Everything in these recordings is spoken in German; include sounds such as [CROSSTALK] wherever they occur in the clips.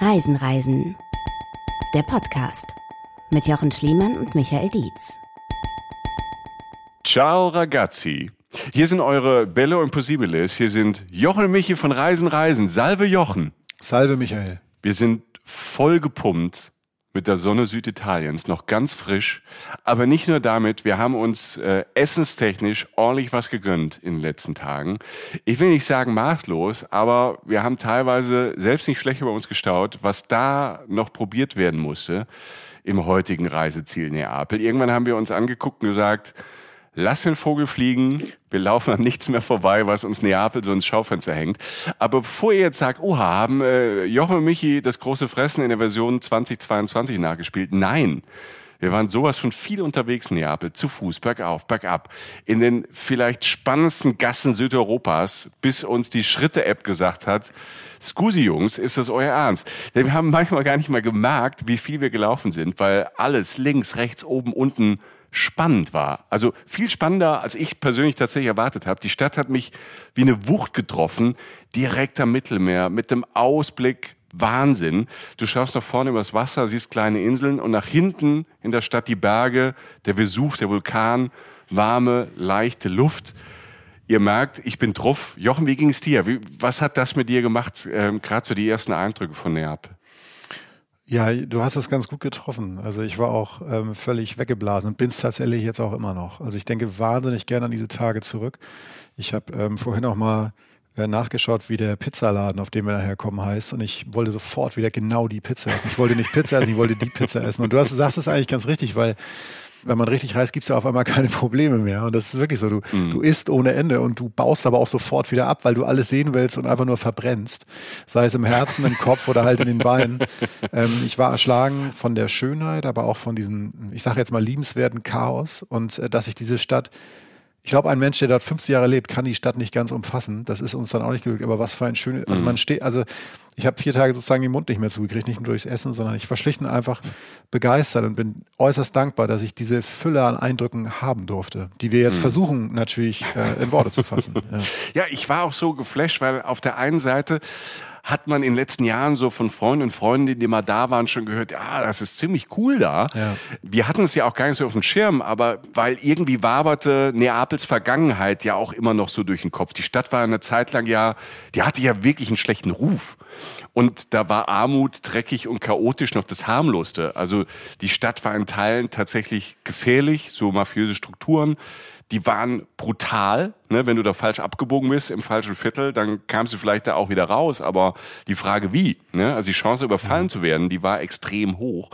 Reisen, Reisen. Der Podcast mit Jochen Schliemann und Michael Dietz. Ciao ragazzi. Hier sind eure Bello Impossibiles. Hier sind Jochen und Michi von Reisen, Reisen. Salve Jochen. Salve Michael. Wir sind voll gepumpt mit der Sonne Süditaliens, noch ganz frisch. Aber nicht nur damit, wir haben uns äh, essenstechnisch ordentlich was gegönnt in den letzten Tagen. Ich will nicht sagen maßlos, aber wir haben teilweise selbst nicht schlecht über uns gestaut, was da noch probiert werden musste im heutigen Reiseziel Neapel. Irgendwann haben wir uns angeguckt und gesagt, lass den Vogel fliegen, wir laufen an nichts mehr vorbei, was uns Neapel so ins Schaufenster hängt. Aber bevor ihr jetzt sagt, oha, haben äh, Jochen und Michi das große Fressen in der Version 2022 nachgespielt? Nein. Wir waren sowas von viel unterwegs in Neapel, zu Fuß, bergauf, bergab, in den vielleicht spannendsten Gassen Südeuropas, bis uns die Schritte-App gesagt hat, Scusi Jungs, ist das euer Ernst? Denn wir haben manchmal gar nicht mal gemerkt, wie viel wir gelaufen sind, weil alles links, rechts, oben, unten spannend war. Also viel spannender, als ich persönlich tatsächlich erwartet habe. Die Stadt hat mich wie eine Wucht getroffen, direkt am Mittelmeer, mit dem Ausblick Wahnsinn. Du schaust nach vorne übers Wasser, siehst kleine Inseln und nach hinten in der Stadt die Berge, der Vesuv, der Vulkan, warme, leichte Luft. Ihr merkt, ich bin drauf. Jochen, wie ging es dir? Wie, was hat das mit dir gemacht? Ähm, Gerade so die ersten Eindrücke von Neapel. Ja, du hast es ganz gut getroffen. Also ich war auch ähm, völlig weggeblasen und bin es tatsächlich jetzt auch immer noch. Also ich denke wahnsinnig gerne an diese Tage zurück. Ich habe ähm, vorhin auch mal äh, nachgeschaut, wie der Pizzaladen, auf dem wir nachher kommen, heißt. Und ich wollte sofort wieder genau die Pizza essen. Ich wollte nicht Pizza essen, ich wollte die Pizza essen. Und du hast, sagst es eigentlich ganz richtig, weil wenn man richtig reist, gibt es ja auf einmal [LAUGHS] keine Probleme mehr. Und das ist wirklich so. Du, mhm. du isst ohne Ende und du baust aber auch sofort wieder ab, weil du alles sehen willst und einfach nur verbrennst. Sei es im Herzen, im Kopf oder halt in den Beinen. [LAUGHS] Ähm, ich war erschlagen von der Schönheit, aber auch von diesem, ich sage jetzt mal, liebenswerten Chaos und äh, dass ich diese Stadt ich glaube, ein Mensch, der dort 50 Jahre lebt, kann die Stadt nicht ganz umfassen. Das ist uns dann auch nicht glücklich. Aber was für ein schönes, also mhm. man steht, also ich habe vier Tage sozusagen den Mund nicht mehr zugekriegt, nicht nur durchs Essen, sondern ich war schlicht und einfach begeistert und bin äußerst dankbar, dass ich diese Fülle an Eindrücken haben durfte, die wir jetzt mhm. versuchen natürlich äh, in Worte zu fassen. [LAUGHS] Ja. ja, ich war auch so geflasht, weil auf der einen Seite hat man in den letzten Jahren so von Freunden und Freundinnen, die mal da waren, schon gehört, ja, das ist ziemlich cool da. Ja. Wir hatten es ja auch gar nicht so auf dem Schirm, aber weil irgendwie waberte Neapels Vergangenheit ja auch immer noch so durch den Kopf. Die Stadt war eine Zeit lang ja, die hatte ja wirklich einen schlechten Ruf. Und da war Armut, dreckig und chaotisch noch das harmloste. Also die Stadt war in Teilen tatsächlich gefährlich, so mafiöse Strukturen die waren brutal. Ne? Wenn du da falsch abgebogen bist im falschen Viertel, dann kamst du vielleicht da auch wieder raus. Aber die Frage wie, ne? also die Chance überfallen zu werden, die war extrem hoch.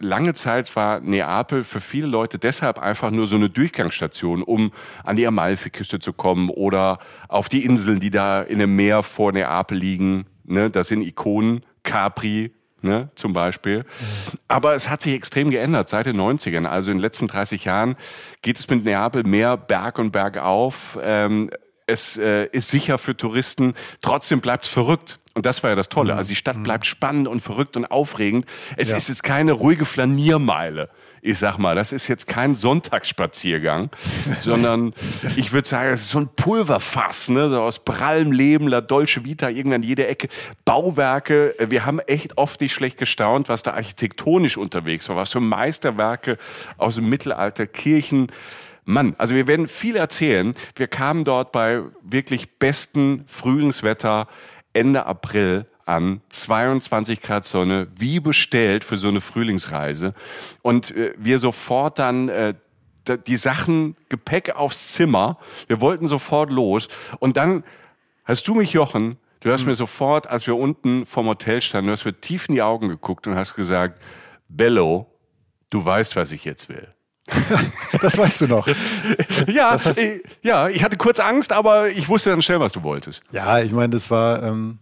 Lange Zeit war Neapel für viele Leute deshalb einfach nur so eine Durchgangsstation, um an die Amalfiküste zu kommen oder auf die Inseln, die da in dem Meer vor Neapel liegen. Ne? Das sind Ikonen, Capri, ne, zum Beispiel. Aber es hat sich extrem geändert seit den 90ern. Also in den letzten 30 Jahren geht es mit Neapel mehr Berg und Berg auf. Ähm, es äh, ist sicher für Touristen. Trotzdem bleibt es verrückt. Und das war ja das Tolle. Mhm. Also die Stadt bleibt spannend und verrückt und aufregend. Es ja. ist jetzt keine ruhige Flaniermeile ich sag mal, das ist jetzt kein Sonntagsspaziergang, [LAUGHS] sondern ich würde sagen, es ist so ein Pulverfass, ne? so aus prallem Leben, La Dolce Vita, irgendwann jede Ecke. Bauwerke, wir haben echt oft nicht schlecht gestaunt, was da architektonisch unterwegs war, was für Meisterwerke aus dem Mittelalter, Kirchen, Mann, also wir werden viel erzählen. Wir kamen dort bei wirklich besten Frühlingswetter Ende April an, 22 Grad Sonne, wie bestellt für so eine Frühlingsreise. Und äh, wir sofort dann äh, die Sachen, Gepäck aufs Zimmer. Wir wollten sofort los. Und dann hast du mich, Jochen, du hast mhm. mir sofort, als wir unten vom Hotel standen, du hast mir tief in die Augen geguckt und hast gesagt, Bello, du weißt, was ich jetzt will. [LAUGHS] das weißt du noch. [LAUGHS] ja, das heißt, ich, ja, ich hatte kurz Angst, aber ich wusste dann schnell, was du wolltest. Ja, ich meine, das war, ähm,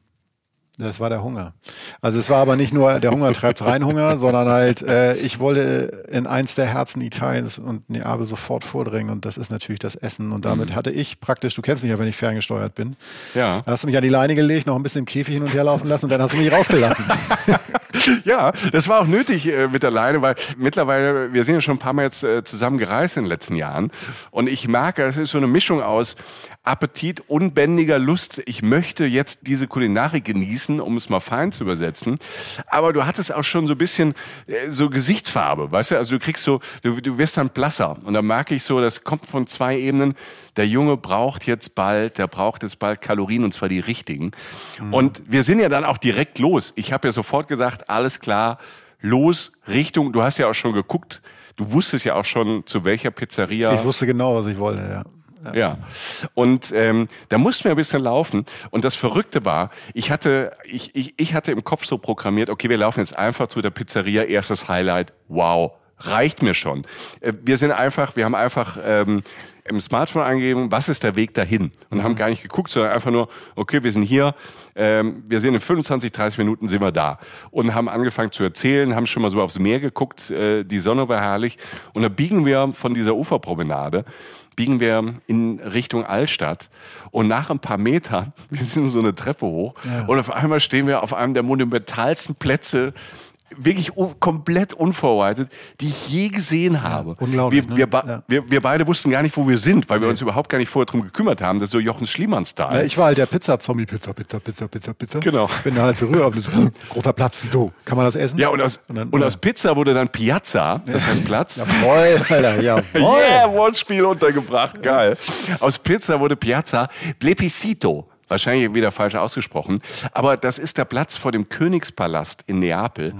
das war der Hunger. Also es war aber nicht nur der Hunger treibt rein Hunger, [LAUGHS] sondern halt äh, ich wollte in eins der Herzen Italiens und Neapel sofort vordringen und das ist natürlich das Essen und damit mhm. hatte ich praktisch, du kennst mich ja, wenn ich ferngesteuert bin. Ja. Da hast du mich an die Leine gelegt, noch ein bisschen im Käfig hin und her laufen lassen und dann hast du mich rausgelassen. [LAUGHS] ja, das war auch nötig äh, mit der Leine, weil mittlerweile, wir sind ja schon ein paar Mal jetzt äh, zusammen gereist in den letzten Jahren. Und ich merke, es ist so eine Mischung aus Appetit, unbändiger Lust. Ich möchte jetzt diese Kulinarik genießen, um es mal fein zu übersetzen. Aber du hattest auch schon so ein bisschen äh, so Gesichtsfarbe, weißt du? Also du kriegst so, du, du wirst dann blasser. Und da merke ich so, das kommt von zwei Ebenen. Der Junge braucht jetzt bald, der braucht jetzt bald Kalorien und zwar die richtigen. Mhm. Und wir sind ja dann auch direkt los. Ich habe ja sofort gesagt, alles klar, los, Richtung, du hast ja auch schon geguckt, du wusstest ja auch schon, zu welcher Pizzeria. Ich wusste genau, was ich wollte, ja. Ja. ja. Und ähm, da mussten wir ein bisschen laufen. Und das Verrückte war, ich hatte, ich, ich, ich hatte im Kopf so programmiert, okay, wir laufen jetzt einfach zu der Pizzeria, erstes Highlight, wow, reicht mir schon. Äh, wir sind einfach, wir haben einfach ähm, im Smartphone eingegeben, was ist der Weg dahin? Und mhm. haben gar nicht geguckt, sondern einfach nur, okay, wir sind hier, ähm, wir sind in 25, 30 Minuten sind wir da. Und haben angefangen zu erzählen, haben schon mal so aufs Meer geguckt, äh, die Sonne war herrlich. Und da biegen wir von dieser Uferpromenade biegen wir in Richtung Altstadt und nach ein paar Metern, [LAUGHS] wir sind so eine Treppe hoch ja. und auf einmal stehen wir auf einem der monumentalsten Plätze wirklich komplett unvorbereitet, die ich je gesehen habe. Ja, unglaublich. Wir, wir, ja. wir, wir, beide wussten gar nicht, wo wir sind, weil wir uns überhaupt gar nicht vorher drum gekümmert haben. Das ist so Jochen Schliemann-Style. Ja, ich war halt der Pizza-Zombie, Pizza, Pizza, Pizza, Pizza, Pizza. Genau. Bin da halt so rüber so, großer Platz, wieso? Kann man das essen? Ja, und aus, und, dann, und aus Pizza wurde dann Piazza, das heißt Platz. Jawohl, Alter, jawohl. [LAUGHS] yeah, Wortspiel untergebracht, geil. Aus Pizza wurde Piazza Plebiscito. Wahrscheinlich wieder falsch ausgesprochen. Aber das ist der Platz vor dem Königspalast in Neapel.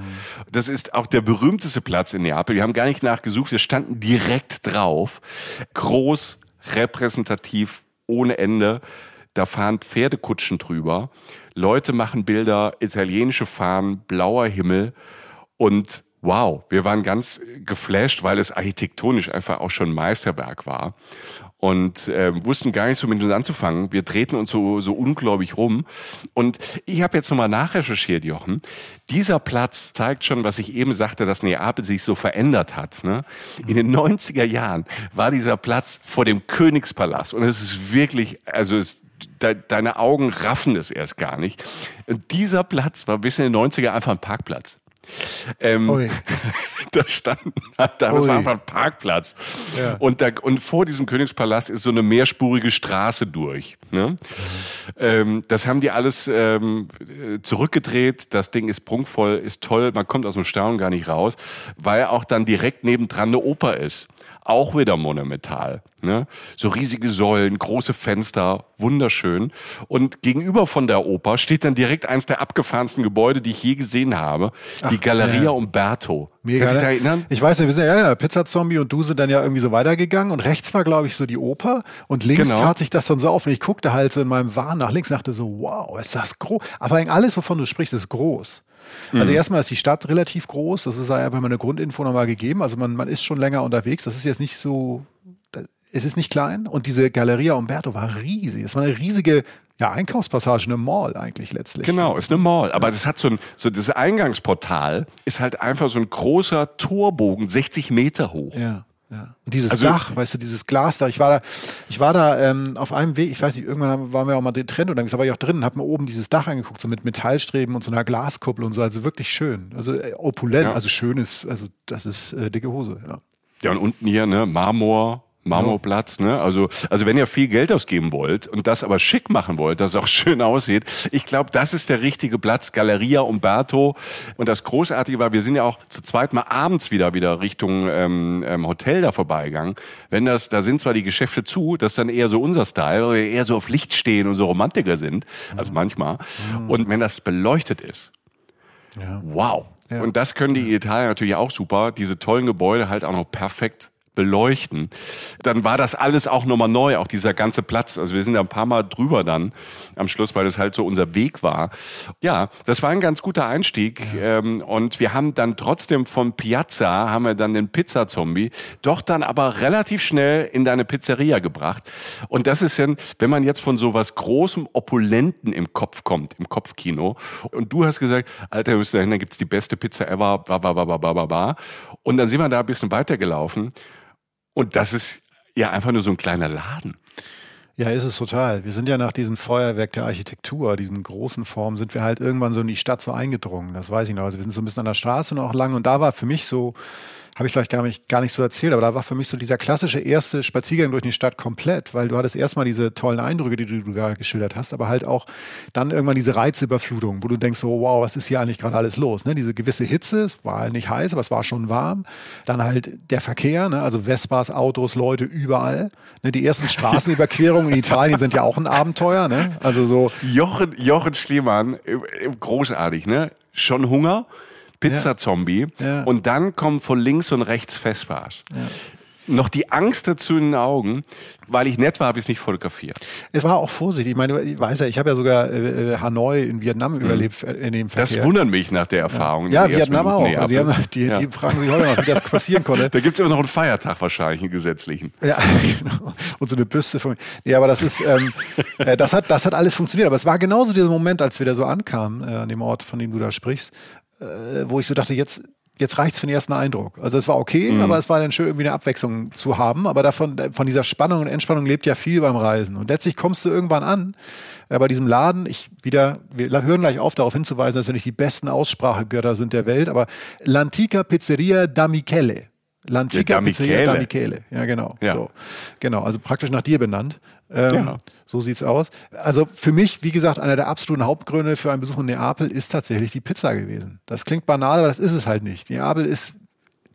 Das ist auch der berühmteste Platz in Neapel. Wir haben gar nicht nachgesucht. Wir standen direkt drauf. Groß, repräsentativ, ohne Ende. Da fahren Pferdekutschen drüber. Leute machen Bilder, italienische Fahnen, blauer Himmel. Und wow, wir waren ganz geflasht, weil es architektonisch einfach auch schon Meisterwerk war und äh, wussten gar nicht so mit uns anzufangen. Wir treten uns so, so ungläubig rum. Und ich habe jetzt nochmal nachrecherchiert, Jochen. Dieser Platz zeigt schon, was ich eben sagte, dass Neapel sich so verändert hat. Ne? In den 90er Jahren war dieser Platz vor dem Königspalast. Und es ist wirklich, also es de, deine Augen raffen es erst gar nicht. Und dieser Platz war bis in den 90er einfach ein Parkplatz. Ähm, [LAUGHS] da standen, da Ui. war einfach ein Parkplatz. Ja. Und, da, und vor diesem Königspalast ist so eine mehrspurige Straße durch. Ne? Mhm. Ähm, das haben die alles ähm, zurückgedreht. Das Ding ist prunkvoll, ist toll. Man kommt aus dem Staunen gar nicht raus, weil auch dann direkt nebendran eine Oper ist auch wieder monumental. Ne? So riesige Säulen, große Fenster, wunderschön. Und gegenüber von der Oper steht dann direkt eins der abgefahrensten Gebäude, die ich je gesehen habe, Ach, die Galleria ja. Umberto. Mega, Kannst du dich ne? erinnern? Ich weiß ja, wir sind ja der Pizza-Zombie und du sind dann ja irgendwie so weitergegangen und rechts war, glaube ich, so die Oper und links genau. tat sich das dann so auf und ich guckte halt so in meinem Wahn nach links und dachte so, wow, ist das groß. Aber alles, wovon du sprichst, ist groß. Also mhm. erstmal ist die Stadt relativ groß, das ist ja einfach mal eine Grundinfo nochmal gegeben. Also man, man ist schon länger unterwegs. Das ist jetzt nicht so, es ist nicht klein. Und diese Galleria Umberto war riesig. Es war eine riesige ja, Einkaufspassage, eine Mall eigentlich letztlich. Genau, ist eine Mall. Aber das hat so ein, so das Eingangsportal ist halt einfach so ein großer Torbogen, 60 Meter hoch. Ja. Ja. Und dieses also, Dach, weißt du, dieses Glas da. Ich war da, ich war da ähm, auf einem Weg, ich weiß nicht, irgendwann waren wir auch mal getrennt und dann war ich auch drin und habe mir oben dieses Dach angeguckt, so mit Metallstreben und so einer Glaskuppel und so. Also wirklich schön. Also äh, opulent, ja. also schön ist, also das ist äh, dicke Hose, ja. Ja, und unten hier, ne, Marmor, Marmorplatz, ne? Also, also wenn ihr viel Geld ausgeben wollt und das aber schick machen wollt, dass es auch [LAUGHS] schön aussieht, ich glaube, das ist der richtige Platz, Galeria Umberto. Und das Großartige war, wir sind ja auch zu zweit mal abends wieder wieder Richtung ähm, ähm, Hotel da vorbeigegangen. Wenn das, da sind zwar die Geschäfte zu, das ist dann eher so unser Style, weil wir eher so auf Licht stehen und so Romantiker sind, also manchmal. Mhm. Und wenn das beleuchtet ist, ja. wow. Ja. Und das können die Italien natürlich auch super, diese tollen Gebäude halt auch noch perfekt beleuchten. Dann war das alles auch nochmal neu, auch dieser ganze Platz. Also wir sind ja ein paar Mal drüber dann am Schluss, weil das halt so unser Weg war. Ja, das war ein ganz guter Einstieg. Ähm, und wir haben dann trotzdem vom Piazza, haben wir dann den Pizza-Zombie, doch dann aber relativ schnell in deine Pizzeria gebracht. Und das ist dann, wenn man jetzt von so was großem, opulenten im Kopf kommt, im Kopfkino. Und du hast gesagt, Alter, bis dahin, da gibt's die beste Pizza ever, ba, ba, ba, ba, ba, ba. Und dann sind wir da ein bisschen weitergelaufen. Und das ist ja einfach nur so ein kleiner Laden. Ja, ist es total. Wir sind ja nach diesem Feuerwerk der Architektur, diesen großen Formen, sind wir halt irgendwann so in die Stadt so eingedrungen. Das weiß ich noch. Also wir sind so ein bisschen an der Straße noch lang und da war für mich so, habe ich vielleicht gar nicht, gar nicht so erzählt, aber da war für mich so dieser klassische erste Spaziergang durch die Stadt komplett, weil du hattest erstmal diese tollen Eindrücke, die du, du gerade geschildert hast, aber halt auch dann irgendwann diese Reizüberflutung, wo du denkst so, wow, was ist hier eigentlich gerade alles los? Ne? Diese gewisse Hitze, es war halt nicht heiß, aber es war schon warm. Dann halt der Verkehr, ne? also Vespas, Autos, Leute überall. Ne? Die ersten Straßenüberquerungen in Italien sind ja auch ein Abenteuer. Ne? Also so. Jochen, Jochen Schliemann, äh, großartig, ne? Schon Hunger? Pizza-Zombie. Ja. Und dann kommen von links und rechts Vespas. Noch die Angst dazu in den Augen, weil ich nett war, habe ich es nicht fotografiert. Es war auch vorsichtig. Ich meine, ich weiß ja, ich habe ja sogar äh, Hanoi in Vietnam überlebt äh, in dem Verkehr. Das wundert mich nach der Erfahrung. ja, ersten Vietnam auch. Also die, haben, die, Ja. die fragen sich heute noch, wie das [LAUGHS] passieren konnte. Da gibt es immer noch einen Feiertag wahrscheinlich, einen gesetzlichen. Ja, [LAUGHS] genau. Und so eine Büste von mir. Nee, aber das ist, ähm, [LAUGHS] äh, das hat, das hat alles funktioniert. Aber es war genauso dieser Moment, als wir da so ankamen, äh, an dem Ort, von dem du da sprichst, äh, wo ich so dachte, jetzt, jetzt reicht's für den ersten Eindruck. Also es war okay, aber es war dann schön, irgendwie eine Abwechslung zu haben. Aber davon, von dieser Spannung und Entspannung lebt ja viel beim Reisen. Und letztlich kommst du irgendwann an, äh, bei diesem Laden, ich wieder, wir hören gleich auf, darauf hinzuweisen, dass wir nicht die besten Aussprachegötter sind der Welt, aber L'Antica Pizzeria da Michele. L'Antica Ja, da Pizzeria da Michele. Michele. Ja, genau. Ja. So. Genau, also praktisch nach dir benannt. Ähm, Ja. So sieht's aus. Also für mich, wie gesagt, einer der absoluten Hauptgründe für einen Besuch in Neapel ist tatsächlich die Pizza gewesen. Das klingt banal, aber das ist es halt nicht. Neapel ist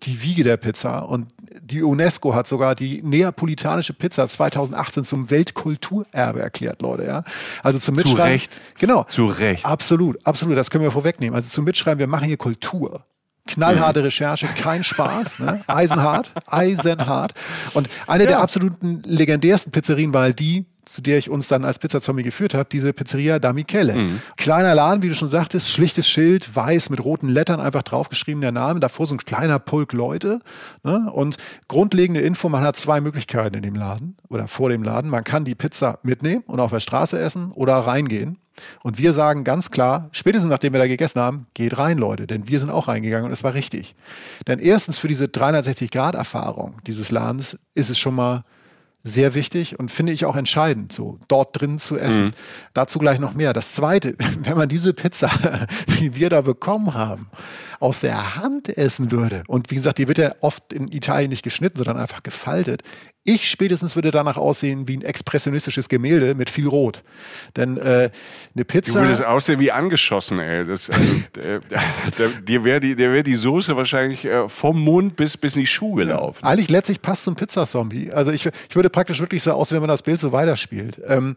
die Wiege der Pizza und die UNESCO hat sogar die neapolitanische Pizza 2018 zum Weltkulturerbe erklärt, Leute. Ja? Also zum Mitschreiben. Recht. Genau. Zu Recht. Absolut, absolut. Das können wir vorwegnehmen. Also zum Mitschreiben, wir machen hier Kultur. Knallharte Recherche, kein Spaß, ne? eisenhart, [LAUGHS] eisenhart. Und eine der absoluten legendärsten Pizzerien war halt die, zu der ich uns dann als Pizzazombie geführt habe, diese Pizzeria da Michele. Kleiner Laden, wie du schon sagtest, schlichtes Schild, weiß mit roten Lettern einfach draufgeschrieben der Name, davor so ein kleiner Pulk Leute. Ne? Und grundlegende Info, man hat zwei Möglichkeiten in dem Laden oder vor dem Laden. Man kann die Pizza mitnehmen und auf der Straße essen oder reingehen. Und wir sagen ganz klar, spätestens nachdem wir da gegessen haben, geht rein, Leute, denn wir sind auch reingegangen und es war richtig. Denn erstens für diese 360-Grad-Erfahrung dieses Ladens ist es schon mal sehr wichtig und finde ich auch entscheidend, so dort drin zu essen. Dazu gleich noch mehr. Das Zweite, [LAUGHS] wenn man diese Pizza, [LAUGHS] die wir da bekommen haben, aus der Hand essen würde, und wie gesagt, die wird ja oft in Italien nicht geschnitten, sondern einfach gefaltet, ich spätestens würde danach aussehen wie ein expressionistisches Gemälde mit viel Rot. Denn äh, eine Du Pizza... würdest aussehen wie angeschossen, ey. Das, also, äh, dir wäre die, wär die Soße wahrscheinlich äh, vom Mund bis, bis in die Schuhe gelaufen. Eigentlich letztlich passt zum Pizzazombie. Also ich, ich würde praktisch wirklich so aus, wenn man das Bild so weiterspielt. Ähm,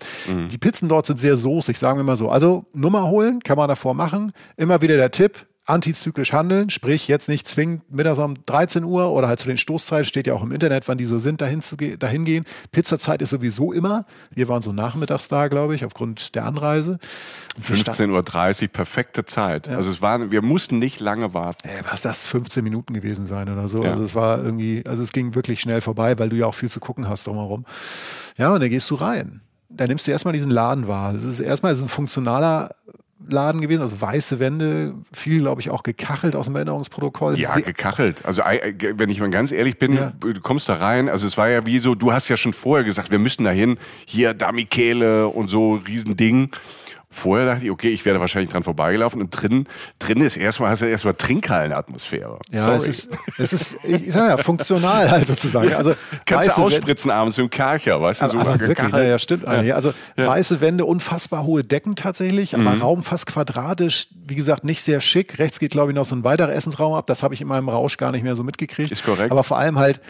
Die Pizzen dort sind sehr soßig, sagen wir mal so. Also Nummer holen, kann man davor machen. Immer wieder der Tipp, antizyklisch handeln, sprich jetzt nicht zwingend mittags um 13 Uhr oder halt zu den Stoßzeiten, steht ja auch im Internet, wann die so sind, dahin, zu ge- dahin gehen. Pizzazeit ist sowieso immer. Wir waren so nachmittags da, glaube ich, aufgrund der Anreise. Und wir standen- 15.30 Uhr, perfekte Zeit. Also es waren, wir mussten nicht lange warten. Ey, was das 15 Minuten gewesen sein oder so. Ja. Also es war irgendwie, also es ging wirklich schnell vorbei, weil du ja auch viel zu gucken hast drumherum. Ja, und dann gehst du rein. Da nimmst du erstmal diesen Laden wahr. Das ist erstmal ist ein funktionaler Laden gewesen, also weiße Wände, viel, glaube ich, auch gekachelt aus dem Erinnerungsprotokoll. Ja, Sehr- gekachelt. Also wenn ich mal ganz ehrlich bin, Ja. du kommst da rein, also es war ja wie so, du hast ja schon vorher gesagt, wir müssen da hin, hier da Michele und so, Riesending. Vorher dachte ich, okay, ich werde wahrscheinlich dran vorbeigelaufen und drin, drin ist erstmal, hast du erstmal Trinkhallenatmosphäre. ja, Sorry. es ist, es ist, ich sag ja, funktional halt sozusagen. Also Kannst weiße du Wände- ausspritzen abends mit dem Karcher, weißt du, Aber, so aber wirklich, ja, ja, stimmt. eigentlich. Also weiße Wände, unfassbar hohe Decken tatsächlich, aber Mhm. Raum fast quadratisch. Wie gesagt, nicht sehr schick. Rechts geht, glaube ich, noch so ein weiterer Essensraum ab. Das habe ich in meinem Rausch gar nicht mehr so mitgekriegt. Ist korrekt. Aber vor allem halt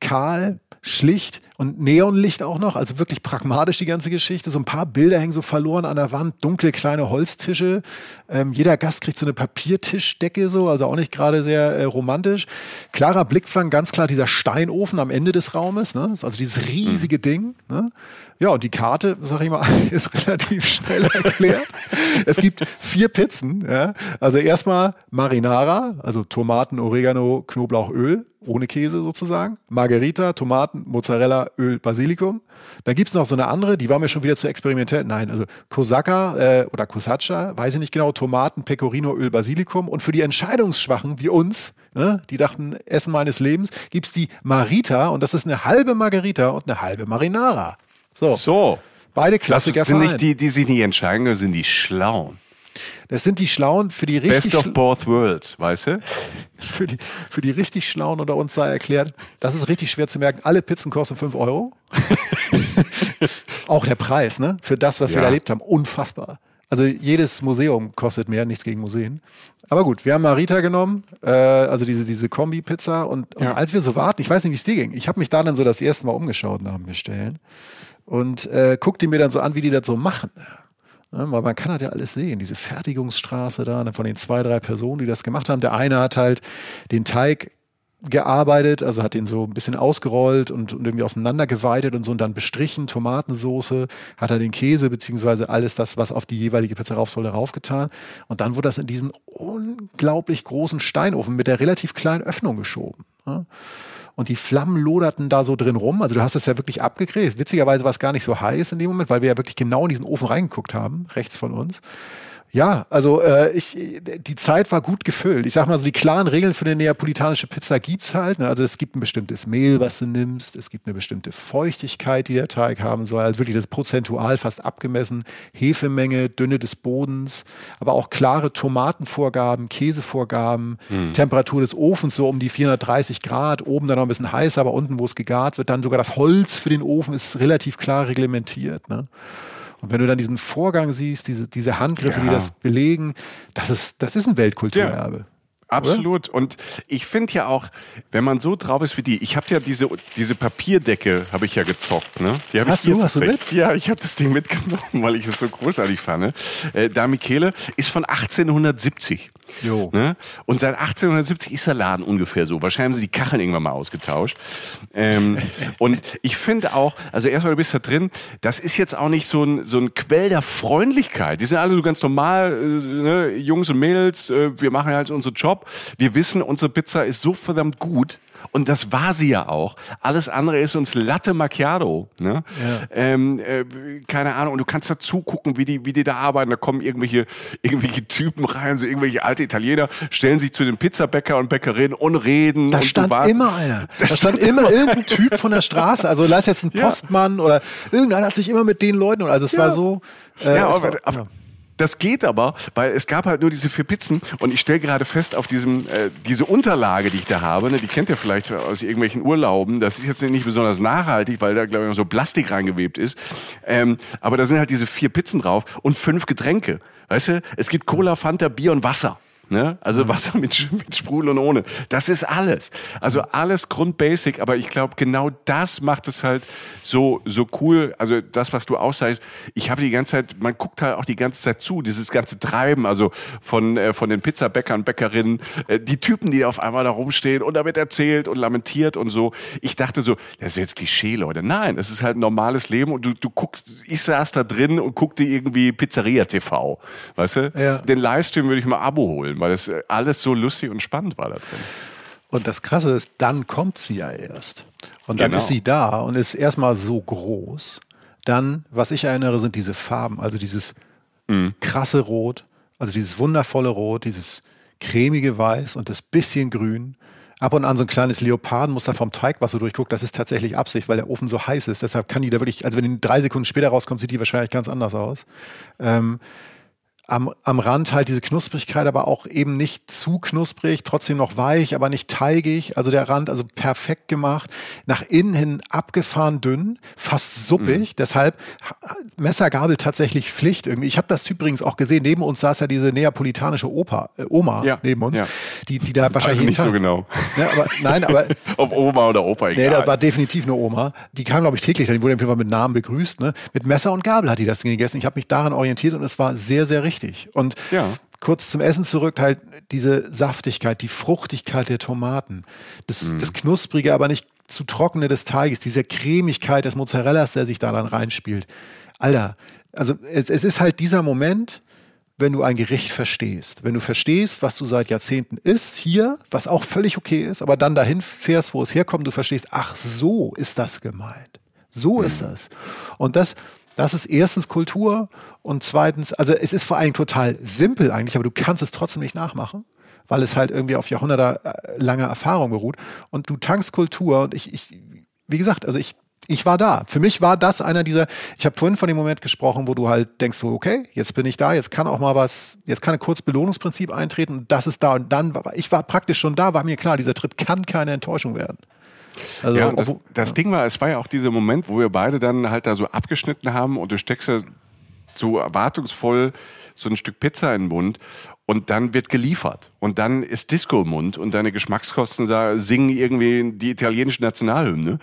kahl, schlicht und Neonlicht auch noch. Also wirklich pragmatisch die ganze Geschichte. So ein paar Bilder hängen so verloren an der Wand. Dunkle kleine Holztische. Ähm, jeder Gast kriegt so eine Papiertischdecke so. Also auch nicht gerade sehr äh, romantisch. Klarer Blickfang, ganz klar dieser Steinofen am Ende des Raumes. Ne? Also dieses riesige Ding. Ne? Ja, und die Karte, sag ich mal, [LAUGHS] ist relativ schnell erklärt. es gibt vier Pizzen. Ja? Also erstmal Marinara, also Tomaten, Oregano, Knoblauch, Öl, ohne Käse sozusagen. Margherita, Tomaten, Mozzarella, Öl, Basilikum. Dann gibt's noch so eine andere, die war mir schon wieder zu experimentell. Nein, also Kosaka äh, oder Kosaccia, weiß ich nicht genau, Tomaten, Pecorino, Öl, Basilikum. Und für die Entscheidungsschwachen wie uns, ne, die dachten, Essen meines Lebens, gibt's die Marita und das ist eine halbe Margherita und eine halbe Marinara. So. So. Beide Klassiker Das sind nicht die, die sich nicht entscheiden, das sind die Schlauen. Das sind die Schlauen für die richtig Best of both worlds, weißt du? für die, für die richtig Schlauen unter uns sei erklärt, das ist richtig schwer zu merken. Alle Pizzen kosten 5 Euro. [LAUGHS] Auch der Preis, ne? Für das, was wir Ja. da erlebt haben, unfassbar. Also jedes Museum kostet mehr, nichts gegen Museen. Aber gut, wir haben Marita genommen, äh, also diese, diese Kombi-Pizza. Und, und Ja. als wir so warten, ich weiß nicht, wie es dir ging, ich habe mich da dann so das erste Mal umgeschaut nach dem Bestellen und äh, guckte mir dann so an, wie die das so machen. Ne, weil man kann das ja alles sehen, diese Fertigungsstraße da, ne, von den zwei, drei Personen, die das gemacht haben. Der eine hat halt den Teig gearbeitet, also hat den so ein bisschen ausgerollt und, und irgendwie auseinandergeweitet und so und dann bestrichen, Tomatensoße, hat er den Käse beziehungsweise alles das, was auf die jeweilige Pizza rauf soll, raufgetan. Und dann wurde das in diesen unglaublich großen Steinofen mit der relativ kleinen Öffnung geschoben. Ne? Und die Flammen loderten da so drin rum. Also du hast das ja wirklich abgekriegt. Witzigerweise war es gar nicht so heiß in dem Moment, weil wir ja wirklich genau in diesen Ofen reingeguckt haben, rechts von uns. Ja, also äh, ich, die Zeit war gut gefüllt. Ich sag mal so, die klaren Regeln für eine neapolitanische Pizza gibt's halt. Ne? Also es gibt ein bestimmtes Mehl, was du nimmst. Es gibt eine bestimmte Feuchtigkeit, die der Teig haben soll. Also wirklich das prozentual fast abgemessen. Hefemenge, Dünne des Bodens, aber auch klare Tomatenvorgaben, Käsevorgaben, Temperatur des Ofens so um die 430 Grad. Oben dann noch ein bisschen heißer, aber unten, wo es gegart wird, dann sogar das Holz für den Ofen ist relativ klar reglementiert. Ne? Und wenn du dann diesen Vorgang siehst, diese, diese Handgriffe, die Ja. das belegen, das ist, das ist ein Weltkulturerbe. Absolut. Und ich finde ja auch, wenn man so drauf ist wie die, ich habe ja diese, diese Papierdecke, habe ich ja gezockt. Ne? Die hab Hast ich hier du? Hast du tatsächlich- Ja, ich habe das Ding [LAUGHS] mitgenommen, weil ich es so großartig fand. Äh, da Michele ist von 1870. Jo. Ne? Und seit 1870 ist der Laden ungefähr so. Wahrscheinlich haben sie die Kacheln irgendwann mal ausgetauscht. Ähm, [LAUGHS] und ich finde auch, also erstmal du bist da drin, das ist jetzt auch nicht so ein, so ein Quell der Freundlichkeit. Die sind alle so ganz normal, äh, ne? Jungs und Mädels, äh, wir machen halt unseren Job. Wir wissen, unsere Pizza ist so verdammt gut. Und das war sie ja auch. Alles andere ist uns Latte Macchiato. Ne? Ähm, äh, keine Ahnung. Und du kannst da zugucken, wie die, wie die da arbeiten. Da kommen irgendwelche, irgendwelche Typen rein, so irgendwelche alte Italiener, stellen sich zu den Pizzabäcker und Bäckerinnen und reden. Da und [LAUGHS] stand immer einer. Da stand immer irgendein Typ von der Straße. Also lass jetzt ein Ja. Postmann oder irgendeiner hat sich immer mit den Leuten. Also es war so. äh, Ja, aber, war, aber ja. Das geht aber, weil es gab halt nur diese vier Pizzen und ich stelle gerade fest auf diesem äh, diese Unterlage, die ich da habe, ne, die kennt ihr vielleicht aus irgendwelchen Urlauben. Das ist jetzt nicht besonders nachhaltig, weil da glaube ich noch so Plastik reingewebt ist. Ähm, aber da sind halt diese vier Pizzen drauf und fünf Getränke. Weißt du, es gibt Cola, Fanta, Bier und Wasser. Ne? Also Wasser mit, mit Sprudel und ohne. Das ist alles. Also alles Grundbasic, aber ich glaube, genau das macht es halt so, so cool. Also das, was du aussagst, ich habe die ganze Zeit, man guckt halt auch die ganze Zeit zu, dieses ganze Treiben, also von, äh, von den Pizzabäckern, Bäckerinnen, äh, die Typen, die auf einmal da rumstehen und da wird erzählt und lamentiert und so. Ich dachte so, das ist jetzt Klischee, Leute. Nein, es ist halt ein normales Leben und du, du guckst, ich saß da drin und guckte irgendwie Pizzeria TV, weißt du? Ja. Den Livestream würde ich mal Abo holen, weil das äh, alles so lustig und spannend war da drin. Und das Krasse ist, dann kommt sie ja erst. Und dann Genau. ist sie da und ist erstmal so groß. Dann, was ich erinnere, sind diese Farben, also dieses krasse Rot, also dieses wundervolle Rot, dieses cremige Weiß und das bisschen Grün. Ab und an so ein kleines Leopardenmuster vom Teig, was so durchguckt, das ist tatsächlich Absicht, weil der Ofen so heiß ist. Deshalb kann die da wirklich, also wenn die drei Sekunden später rauskommt, sieht die wahrscheinlich ganz anders aus. Ähm, am, am Rand halt diese Knusprigkeit, aber auch eben nicht zu knusprig, trotzdem noch weich, aber nicht teigig. Also der Rand, also perfekt gemacht. Nach innen hin abgefahren dünn, fast suppig. Mhm. Deshalb ha- Messergabel tatsächlich Pflicht irgendwie. Ich habe das übrigens auch gesehen. Neben uns saß ja diese neapolitanische Opa, äh, Oma Ja, neben uns, ja. die, die da wahrscheinlich Also nicht so genau. Ja, aber, nein, aber [LAUGHS] Ob Oma oder Opa, Nee, egal. das war definitiv eine Oma. Die kam, glaube ich, täglich. Die wurde auf jeden Fall mit Namen begrüßt. Ne? Mit Messer und Gabel hat die das Ding gegessen. Ich habe mich daran orientiert und es war sehr, sehr richtig. Und Ja. kurz zum Essen zurück, halt diese Saftigkeit, die Fruchtigkeit der Tomaten, das, Mhm. das Knusprige, aber nicht zu trockene des Teiges, diese Cremigkeit des Mozzarellas, der sich da dann reinspielt. Alter, also es, es ist halt dieser Moment, wenn du ein Gericht verstehst. Wenn du verstehst, was du seit Jahrzehnten isst, hier, was auch völlig okay ist, aber dann dahin fährst, wo es herkommt, du verstehst, ach, so ist das gemeint. So ist das. Und das, das ist erstens Kultur und zweitens, also es ist vor allem total simpel eigentlich, aber du kannst es trotzdem nicht nachmachen, weil es halt irgendwie auf jahrhundertelanger Erfahrung beruht. Und du tankst Kultur und ich, ich wie gesagt, also ich ich war da. Für mich war das einer dieser, ich habe vorhin von dem Moment gesprochen, wo du halt denkst so, okay, jetzt bin ich da, jetzt kann auch mal was, jetzt kann ein kurz Belohnungsprinzip eintreten und das ist da und dann, ich war praktisch schon da, war mir klar, dieser Trip kann keine Enttäuschung werden. Also, ja, das, das. Ding war, es war ja auch dieser Moment, wo wir beide dann halt da so abgeschnitten haben und du steckst ja so erwartungsvoll so ein Stück Pizza in den Mund und dann wird geliefert und dann ist Disco im Mund und deine Geschmackskosten singen irgendwie die italienische Nationalhymne,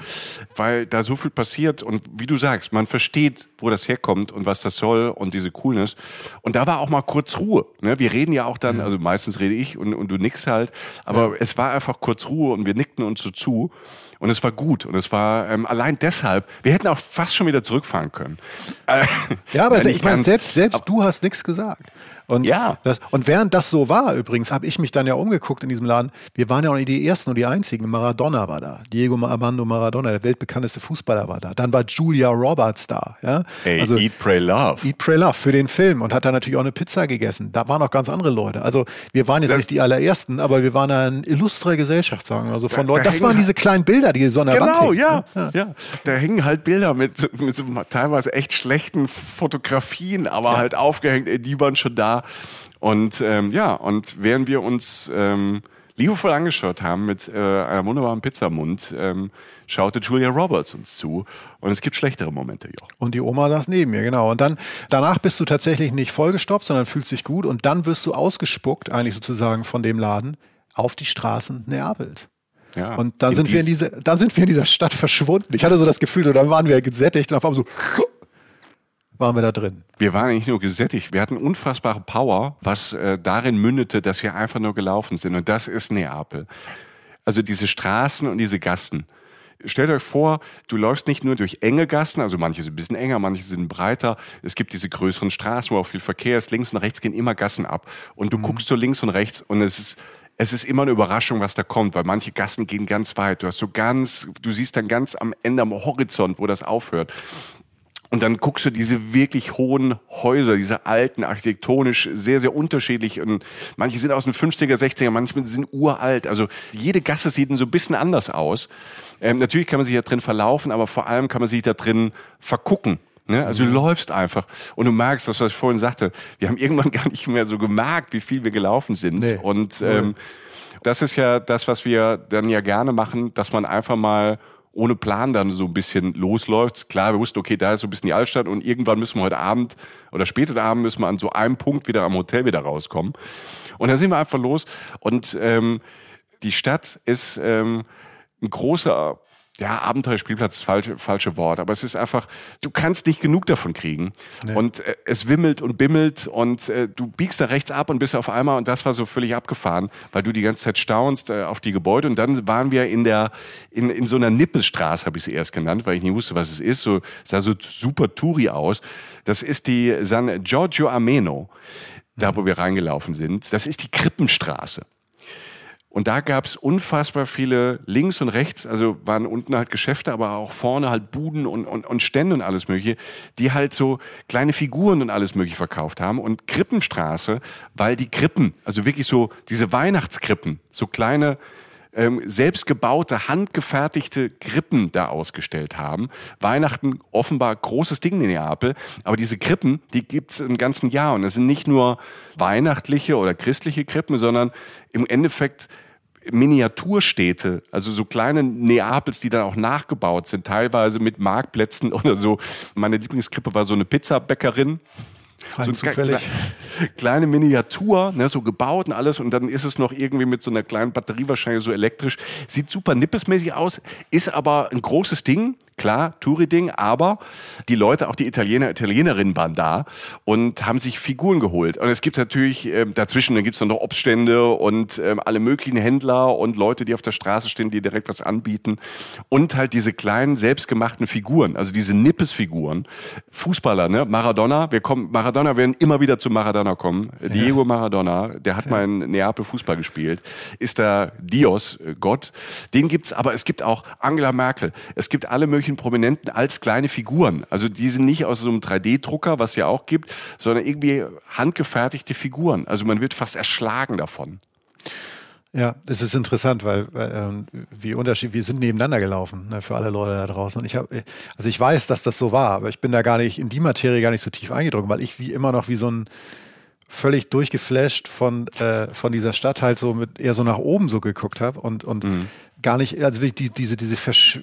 weil da so viel passiert und wie du sagst, man versteht, wo das herkommt und was das soll und diese Coolness und da war auch mal kurz Ruhe. Ne? Wir reden ja auch dann, also meistens rede ich und, und du nix halt, aber ja. es war einfach kurz Ruhe und wir nickten uns so zu und es war gut. Und es war ähm, allein deshalb, wir hätten auch fast schon wieder zurückfahren können. Äh, ja, aber [LAUGHS] ich meine, selbst, selbst du hast nichts gesagt. Und, ja. das, und während das so war, übrigens, habe ich mich dann ja umgeguckt in diesem Laden. Wir waren ja auch nicht die Ersten und die Einzigen. Maradona war da. Diego Armando Maradona, der weltbekannteste Fußballer, war da. Dann war Julia Roberts da. Ja? Hey, also, Eat, Pray, Love. Eat, Pray, Love für den Film und hat da natürlich auch eine Pizza gegessen. Da waren auch ganz andere Leute. Also wir waren jetzt das, nicht die allerersten, aber wir waren eine illustre Gesellschaft, sagen wir. Also von da, Leuten. Da das waren diese kleinen Bilder, die so an der genau, Wand hingen. Ja, ja, ja. Da hingen halt Bilder mit, mit so teilweise echt schlechten Fotografien, aber ja. halt aufgehängt, die waren schon da. Und ähm, ja, und während wir uns ähm, liebevoll angeschaut haben mit äh, einem wunderbaren Pizzamund, ähm, schaute Julia Roberts uns zu. Und es gibt schlechtere Momente, Joch. Und die Oma saß neben mir, genau. Und dann, danach bist du tatsächlich nicht vollgestoppt, sondern fühlst dich gut. Und dann wirst du ausgespuckt, eigentlich sozusagen von dem Laden, auf die Straßen Neapels. Ja, und da sind wir in diese, dann sind wir in dieser Stadt verschwunden. Ich hatte so das Gefühl, da waren wir gesättigt und auf einmal so waren wir da drin. Wir waren nicht nur gesättigt, wir hatten unfassbare Power, was äh, darin mündete, dass wir einfach nur gelaufen sind. Und das ist Neapel. Also diese Straßen und diese Gassen. Stellt euch vor, du läufst nicht nur durch enge Gassen, also manche sind ein bisschen enger, manche sind breiter. Es gibt diese größeren Straßen, wo auch viel Verkehr ist. Links und rechts gehen immer Gassen ab. Und du mhm. guckst so links und rechts und es ist, es ist immer eine Überraschung, was da kommt, weil manche Gassen gehen ganz weit. Du hast so ganz, du siehst dann ganz am Ende am Horizont, wo das aufhört. Und dann guckst du diese wirklich hohen Häuser, diese alten, architektonisch sehr, sehr unterschiedlich. Und manche sind aus den 50er, 60er, manche sind uralt. Also jede Gasse sieht so ein bisschen anders aus. Ähm, natürlich kann man sich da drin verlaufen, aber vor allem kann man sich da drin vergucken. Ne? Also du mhm. läufst einfach und du merkst, das, was ich vorhin sagte, wir haben irgendwann [LAUGHS] gar nicht mehr so gemerkt, wie viel wir gelaufen sind. Nee. Und ähm, das ist ja das, was wir dann ja gerne machen, dass man einfach mal ohne Plan dann so ein bisschen losläuft. Klar, wir wussten, okay, da ist so ein bisschen die Altstadt und irgendwann müssen wir heute Abend oder später Abend müssen wir an so einem Punkt wieder am Hotel wieder rauskommen. Und dann sind wir einfach los und ähm, die Stadt ist ähm, ein großer ja, Abenteuerspielplatz ist falsche, falsche Wort, aber es ist einfach, du kannst nicht genug davon kriegen. Nee. Und äh, es wimmelt und bimmelt und äh, du biegst da rechts ab und bist auf einmal, und das war so völlig abgefahren, weil du die ganze Zeit staunst äh, auf die Gebäude. Und dann waren wir in der, in, in so einer Nippelstraße, habe ich sie erst genannt, weil ich nicht wusste, was es ist. So, sah so super Touri aus. Das ist die San Giorgio Ameno, da wo wir reingelaufen sind. Das ist die Krippenstraße. Und da gab es unfassbar viele links und rechts, also waren unten halt Geschäfte, aber auch vorne halt Buden und, und, und Stände und alles Mögliche, die halt so kleine Figuren und alles Mögliche verkauft haben. Und Krippenstraße, weil die Krippen, also wirklich so diese Weihnachtskrippen, so kleine ähm, selbstgebaute, handgefertigte Krippen da ausgestellt haben. Weihnachten offenbar großes Ding in Neapel, aber diese Krippen, die gibt's im ganzen Jahr. Und es sind nicht nur weihnachtliche oder christliche Krippen, sondern im Endeffekt Miniaturstädte, also so kleine Neapels, die dann auch nachgebaut sind, teilweise mit Marktplätzen [LAUGHS] oder so. Meine Lieblingskrippe war so eine Pizzabäckerin Rein so zufällig. kleine Miniatur, ne, so gebaut und alles. Und dann ist es noch irgendwie mit so einer kleinen Batterie wahrscheinlich so elektrisch. Sieht super nippesmäßig aus, ist aber ein großes Ding klar, Touri-Ding, aber die Leute, auch die Italiener, Italienerinnen waren da und haben sich Figuren geholt. Und es gibt natürlich äh, dazwischen, dann gibt's noch Obststände und äh, alle möglichen Händler und Leute, die auf der Straße stehen, die direkt was anbieten. Und halt diese kleinen, selbstgemachten Figuren, also diese Nippes-Figuren. Fußballer, ne? Maradona, wir kommen, Maradona werden immer wieder zu Maradona kommen. Ja. Diego Maradona, der hat ja. mal in Neapel Fußball gespielt, ist der Dios, äh, Gott. Den gibt's, aber es gibt auch Angela Merkel. Es gibt alle möglichen möglichen Prominenten als kleine Figuren. Also die sind nicht aus so einem 3D-Drucker, was ja auch gibt, sondern irgendwie handgefertigte Figuren. Also man wird fast erschlagen davon. Ja, das ist interessant, weil äh, wie unterschiedlich, wir sind nebeneinander gelaufen, ne, für alle Leute da draußen. Und ich habe, also ich weiß, dass das so war, aber ich bin da gar nicht in die Materie gar nicht so tief eingedrungen, weil ich wie immer noch wie so ein völlig durchgeflasht von, äh, von dieser Stadt halt so mit eher so nach oben so geguckt habe und, und mhm gar nicht, also wirklich die, diese, diese Versch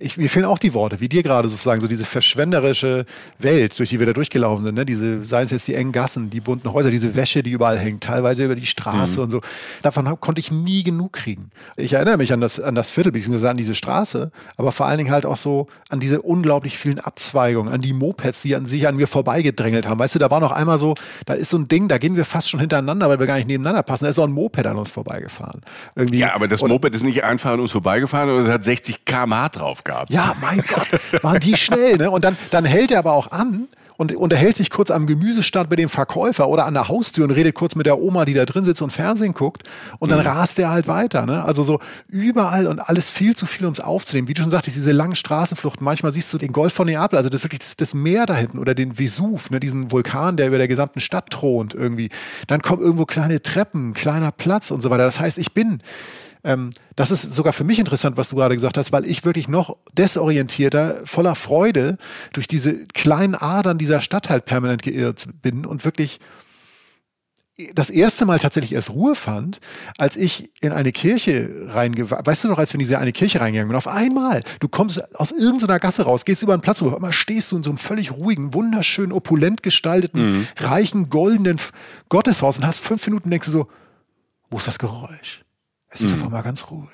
ich, mir fehlen auch die Worte, wie dir gerade sozusagen, so diese verschwenderische Welt, durch die wir da durchgelaufen sind, ne? diese, seien es jetzt die engen Gassen, die bunten Häuser, diese Wäsche, die überall hängt, teilweise über die Straße mhm. und so. Davon konnte ich nie genug kriegen. Ich erinnere mich an das, an das Viertel, beziehungsweise an diese Straße, aber vor allen Dingen halt auch so an diese unglaublich vielen Abzweigungen, an die Mopeds, die an sich an mir vorbeigedrängelt haben. Weißt du, da war noch einmal so, da ist so ein Ding, da gehen wir fast schon hintereinander, weil wir gar nicht nebeneinander passen. Da ist so ein Moped an uns vorbeigefahren. Irgendwie. Ja, aber das Moped ist nicht einfach an uns vorbeigefahren und es hat 60 km/h drauf gehabt. Ja, mein Gott, waren die schnell, ne? Und dann, dann hält er aber auch an und unterhält sich kurz am Gemüsestand mit dem Verkäufer oder an der Haustür und redet kurz mit der Oma, die da drin sitzt und Fernsehen guckt. Und dann mhm. rast er halt weiter. Ne? Also so überall und alles viel zu viel, um es aufzunehmen. Wie du schon sagtest, diese langen Straßenfluchten. Manchmal siehst du den Golf von Neapel, also das wirklich das, das Meer da hinten oder den Vesuv, ne? diesen Vulkan, der über der gesamten Stadt thront irgendwie. Dann kommen irgendwo kleine Treppen, kleiner Platz und so weiter. Das heißt, ich bin ähm, das ist sogar für mich interessant, was du gerade gesagt hast, weil ich wirklich noch desorientierter, voller Freude durch diese kleinen Adern dieser Stadt halt permanent geirrt bin und wirklich das erste Mal tatsächlich erst Ruhe fand, als ich in eine Kirche reingegangen Weißt du noch, als wir in diese eine Kirche reingegangen sind? Auf einmal, du kommst aus irgendeiner Gasse raus, gehst über einen Platz und auf einmal stehst du in so einem völlig ruhigen, wunderschön, opulent gestalteten, mhm. reichen, goldenen Gotteshaus und hast fünf Minuten denkst du so, wo ist das Geräusch? Es ist mhm. auf einmal ganz ruhig.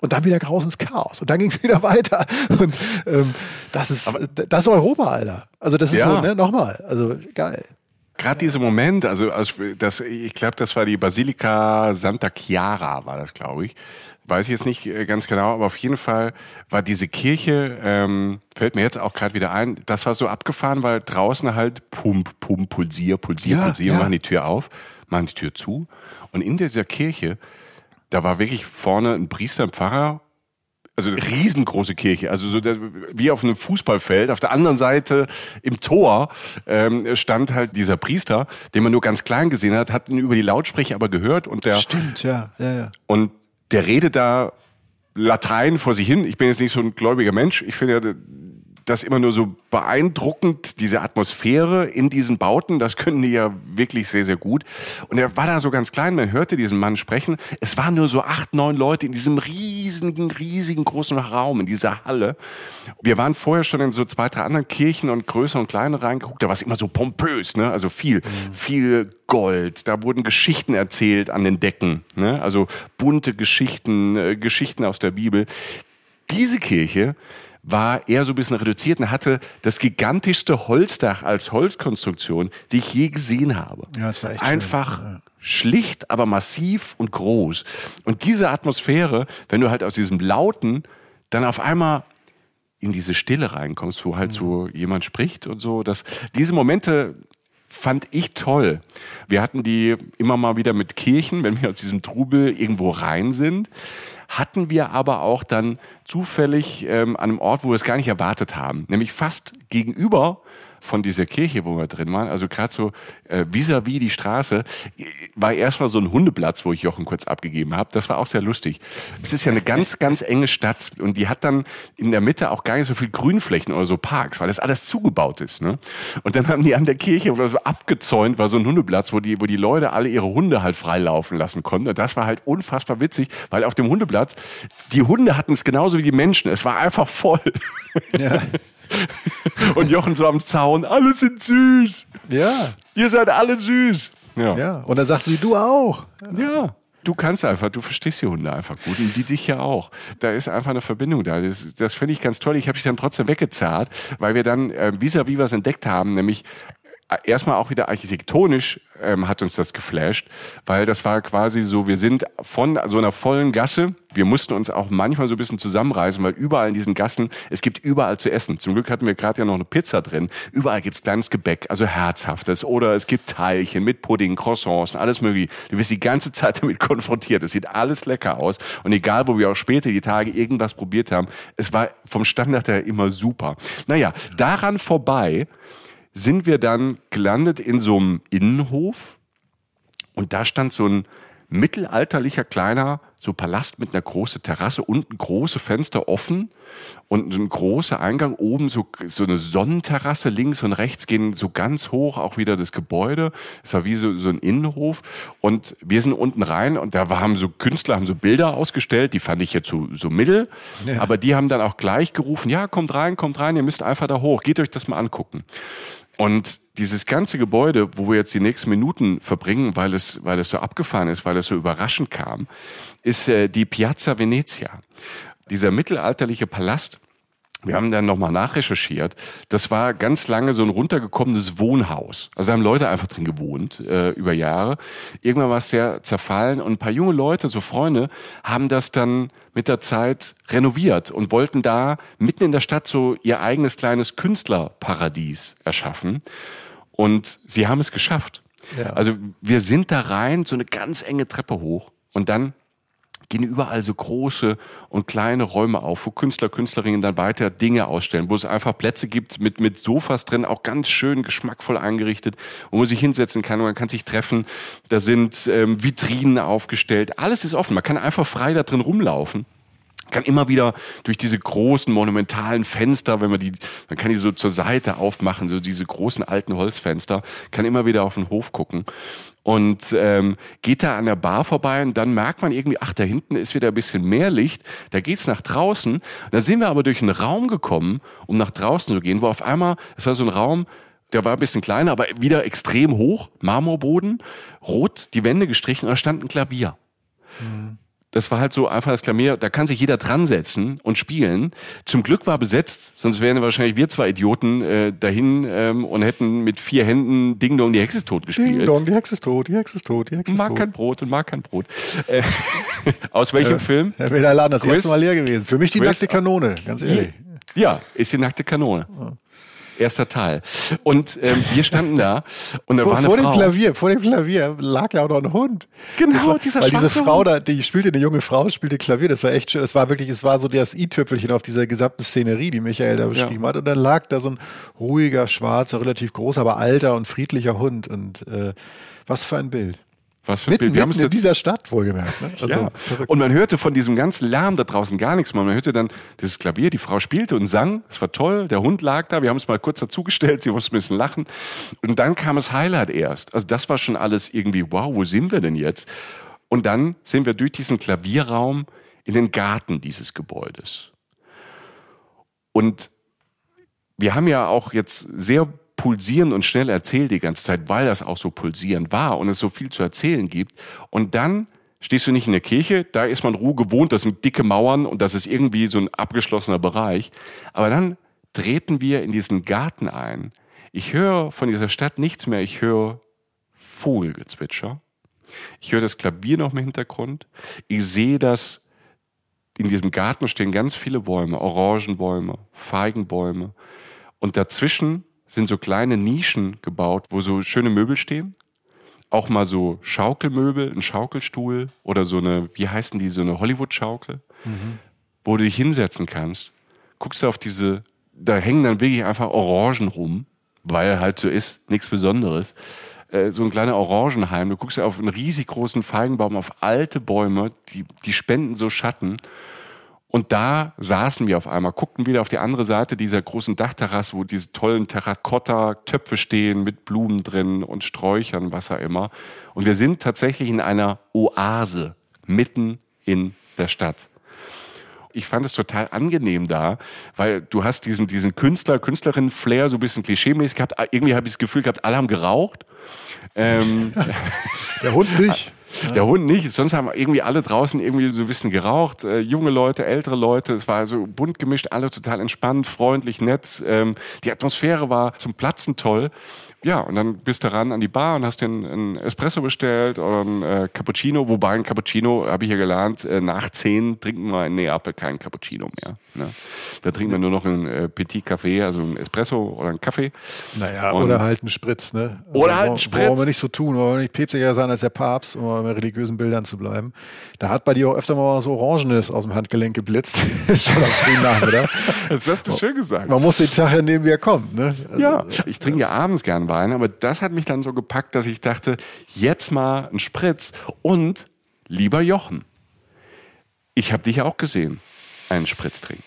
Und dann wieder raus ins Chaos. Und dann ging es wieder [LAUGHS] weiter. Und ähm, das ist Aber das ist Europa, Alter. Also das ist ja. so, ne, nochmal. Also geil. Gerade dieser Moment, also das, ich glaube, das war die Basilika Santa Chiara, war das, glaube ich. Weiß ich jetzt nicht äh, ganz genau, aber auf jeden Fall war diese Kirche, ähm, fällt mir jetzt auch gerade wieder ein, das war so abgefahren, weil draußen halt Pump, Pump, Pulsier, Pulsier, ja, Pulsier, ja. machen die Tür auf, machen die Tür zu. Und in dieser Kirche da war wirklich vorne ein Priester, ein Pfarrer, also eine riesengroße Kirche, also so der, wie auf einem Fußballfeld. Auf der anderen Seite im Tor ähm, stand halt dieser Priester, den man nur ganz klein gesehen hat, hat ihn über die Lautsprecher aber gehört und der stimmt ja ja ja und der redet da Latein vor sich hin. Ich bin jetzt nicht so ein gläubiger Mensch. Ich finde ja das immer nur so beeindruckend, diese Atmosphäre in diesen Bauten, das können die ja wirklich sehr, sehr gut. Und er war da so ganz klein, man hörte diesen Mann sprechen. Es waren nur so acht, neun Leute in diesem riesigen, riesigen großen Raum, in dieser Halle. Wir waren vorher schon in so zwei, drei anderen Kirchen und größer und kleiner reingeguckt, da war es immer so pompös, ne? also viel, mhm. viel Gold, da wurden Geschichten erzählt an den Decken, ne? also bunte Geschichten, äh, Geschichten aus der Bibel. Diese Kirche war eher so ein bisschen reduziert und hatte das gigantischste Holzdach als Holzkonstruktion, die ich je gesehen habe. Ja, das war echt Einfach schön. Ja. schlicht, aber massiv und groß. Und diese Atmosphäre, wenn du halt aus diesem Lauten dann auf einmal in diese Stille reinkommst, wo halt so jemand spricht und so, dass diese Momente fand ich toll. Wir hatten die immer mal wieder mit Kirchen, wenn wir aus diesem Trubel irgendwo rein sind hatten wir aber auch dann zufällig ähm, an einem Ort, wo wir es gar nicht erwartet haben, nämlich fast gegenüber von dieser Kirche, wo wir drin waren, also gerade so äh, vis-à-vis die Straße, war erstmal so ein Hundeplatz, wo ich Jochen kurz abgegeben habe. Das war auch sehr lustig. Es ist ja eine ganz, ganz enge Stadt und die hat dann in der Mitte auch gar nicht so viel Grünflächen oder so Parks, weil das alles zugebaut ist. Ne? Und dann haben die an der Kirche oder so abgezäunt, war so ein Hundeplatz, wo die, wo die Leute alle ihre Hunde halt freilaufen lassen konnten. Und das war halt unfassbar witzig, weil auf dem Hundeplatz, die Hunde hatten es genauso wie die Menschen. Es war einfach voll. Ja. [LAUGHS] [LAUGHS] Und Jochen so am Zaun, alle sind süß. Ja. Ihr seid alle süß. Ja. ja. Und dann sagt sie, du auch. Ja. Du kannst einfach, du verstehst die Hunde einfach gut und die dich ja auch. Da ist einfach eine Verbindung da. Das, das finde ich ganz toll. Ich habe dich dann trotzdem weggezahlt, weil wir dann äh, vis-à-vis was entdeckt haben, nämlich erstmal auch wieder architektonisch ähm, hat uns das geflasht, weil das war quasi so, wir sind von so einer vollen Gasse, wir mussten uns auch manchmal so ein bisschen zusammenreißen, weil überall in diesen Gassen, es gibt überall zu essen. Zum Glück hatten wir gerade ja noch eine Pizza drin. Überall gibt's kleines Gebäck, also herzhaftes oder es gibt Teilchen mit Pudding, Croissants, alles mögliche. Du wirst die ganze Zeit damit konfrontiert. Es sieht alles lecker aus und egal, wo wir auch später die Tage irgendwas probiert haben, es war vom Standard her immer super. Naja, daran vorbei sind wir dann gelandet in so einem Innenhof und da stand so ein mittelalterlicher kleiner so Palast mit einer großen Terrasse, unten große Fenster offen und ein großer Eingang, oben so, so eine Sonnenterrasse, links und rechts gehen so ganz hoch auch wieder das Gebäude. Es war wie so, so ein Innenhof und wir sind unten rein und da haben so Künstler, haben so Bilder ausgestellt, die fand ich jetzt so, so mittel, ja. aber die haben dann auch gleich gerufen, ja, kommt rein, kommt rein, ihr müsst einfach da hoch, geht euch das mal angucken. Und dieses ganze Gebäude, wo wir jetzt die nächsten Minuten verbringen, weil es, weil es so abgefahren ist, weil es so überraschend kam, ist äh, die Piazza Venezia. Dieser mittelalterliche Palast, wir haben dann nochmal nachrecherchiert. Das war ganz lange so ein runtergekommenes Wohnhaus. Also haben Leute einfach drin gewohnt äh, über Jahre. Irgendwann war es sehr zerfallen und ein paar junge Leute, so Freunde, haben das dann mit der Zeit renoviert und wollten da mitten in der Stadt so ihr eigenes kleines Künstlerparadies erschaffen. Und sie haben es geschafft. Ja. Also wir sind da rein, so eine ganz enge Treppe hoch und dann gehen überall so große und kleine Räume auf, wo Künstler, Künstlerinnen dann weiter Dinge ausstellen, wo es einfach Plätze gibt mit, mit Sofas drin, auch ganz schön geschmackvoll eingerichtet, wo man sich hinsetzen kann man kann sich treffen. Da sind ähm, Vitrinen aufgestellt, alles ist offen, man kann einfach frei da drin rumlaufen kann immer wieder durch diese großen monumentalen Fenster, wenn man die, man kann die so zur Seite aufmachen, so diese großen alten Holzfenster, kann immer wieder auf den Hof gucken und ähm, geht da an der Bar vorbei und dann merkt man irgendwie, ach, da hinten ist wieder ein bisschen mehr Licht, da geht's nach draußen. Da sind wir aber durch einen Raum gekommen, um nach draußen zu gehen, wo auf einmal, es war so ein Raum, der war ein bisschen kleiner, aber wieder extrem hoch, Marmorboden, rot, die Wände gestrichen und da stand ein Klavier. Mhm das war halt so einfach das Klavier, da kann sich jeder dran setzen und spielen. Zum Glück war besetzt, sonst wären wahrscheinlich wir zwei Idioten äh, dahin ähm, und hätten mit vier Händen Ding Dong, die Hexe ist tot gespielt. Ding Dong, die Hexe ist tot, die Hexe ist tot, die Hexe ist mag tot. Mag kein Brot und mag kein Brot. Äh, [LAUGHS] aus welchem äh, Film? Herr Weder Laden, das Quiz? erste Mal leer gewesen. Für mich die Quiz? nackte Kanone, ganz ehrlich. Ja, ist die nackte Kanone. Erster Teil. Und ähm, wir standen da und da vor, war eine vor Frau. Dem Klavier, vor dem Klavier lag ja auch noch ein Hund. Genau, war, dieser Weil diese Frau da, die spielte, eine junge Frau, spielte Klavier, das war echt schön. Das war wirklich, es war so das i-Tüpfelchen auf dieser gesamten Szenerie, die Michael da beschrieben ja. hat. Und dann lag da so ein ruhiger, schwarzer, relativ großer, aber alter und friedlicher Hund. Und äh, was für ein Bild. Was für ein Bild. Wir haben es in dieser Stadt wohlgemerkt. Ne? Also, ja. Und man hörte von diesem ganzen Lärm da draußen gar nichts mehr. Man hörte dann dieses Klavier, die Frau spielte und sang. Es war toll. Der Hund lag da. Wir haben es mal kurz dazugestellt. Sie musste ein bisschen lachen. Und dann kam das Highlight erst. Also das war schon alles irgendwie, wow, wo sind wir denn jetzt? Und dann sind wir durch diesen Klavierraum in den Garten dieses Gebäudes. Und wir haben ja auch jetzt sehr pulsierend und schnell erzählt die ganze Zeit, weil das auch so pulsierend war und es so viel zu erzählen gibt. Und dann stehst du nicht in der Kirche, da ist man Ruhe gewohnt, das sind dicke Mauern und das ist irgendwie so ein abgeschlossener Bereich. Aber dann treten wir in diesen Garten ein. Ich höre von dieser Stadt nichts mehr, ich höre Vogelgezwitscher. Ich höre das Klavier noch im Hintergrund. Ich sehe, dass in diesem Garten stehen ganz viele Bäume, Orangenbäume, Feigenbäume. Und dazwischen sind so kleine Nischen gebaut, wo so schöne Möbel stehen. Auch mal so Schaukelmöbel, ein Schaukelstuhl oder so eine, wie heißen die, so eine Hollywood-Schaukel, mhm. wo du dich hinsetzen kannst. Guckst du auf diese, da hängen dann wirklich einfach Orangen rum, weil halt so ist, nichts Besonderes. Äh, so ein kleiner Orangenheim. Du guckst auf einen riesig großen Feigenbaum, auf alte Bäume, die, die spenden so Schatten. Und da saßen wir auf einmal, guckten wieder auf die andere Seite dieser großen Dachterrasse, wo diese tollen Terrakotta-Töpfe stehen mit Blumen drin und Sträuchern, was auch immer. Und wir sind tatsächlich in einer Oase mitten in der Stadt. Ich fand es total angenehm da, weil du hast diesen, diesen Künstler, Künstlerin-Flair so ein bisschen klischeemäßig gehabt. Irgendwie habe ich das Gefühl gehabt, alle haben geraucht. Ähm, [LAUGHS] der Hund nicht. [LAUGHS] Der Hund nicht. Sonst haben irgendwie alle draußen irgendwie so ein bisschen geraucht. Äh, junge Leute, ältere Leute. Es war so bunt gemischt, alle total entspannt, freundlich, nett. Ähm, die Atmosphäre war zum Platzen toll. Ja, und dann bist du ran an die Bar und hast dir einen, Espresso bestellt oder einen äh, Cappuccino. Wobei ein Cappuccino, habe ich ja gelernt, äh, nach zehn trinken wir in Neapel keinen Cappuccino mehr. Ne? Da trinken wir nur noch einen äh, Petit Café, also einen Espresso oder einen Kaffee. Naja, und, oder halt einen Spritz. Ne? Also oder halt einen Spritz. Wollen wir nicht so tun, wollen wir nicht päpstlicher sein als der Papst, um bei religiösen Bildern zu bleiben. Da hat bei dir auch öfter mal so Orangenes aus dem Handgelenk geblitzt. [LAUGHS] Schon am frühen Nachmittag. [LAUGHS] Das hast du schön gesagt. Man muss den Tag ja nehmen, wie er kommt. Ne? Also, ja, ich trinke ja abends gern Wein, aber das hat mich dann so gepackt, dass ich dachte, jetzt mal ein Spritz und lieber Jochen, ich habe dich ja auch gesehen, einen Spritz trinken.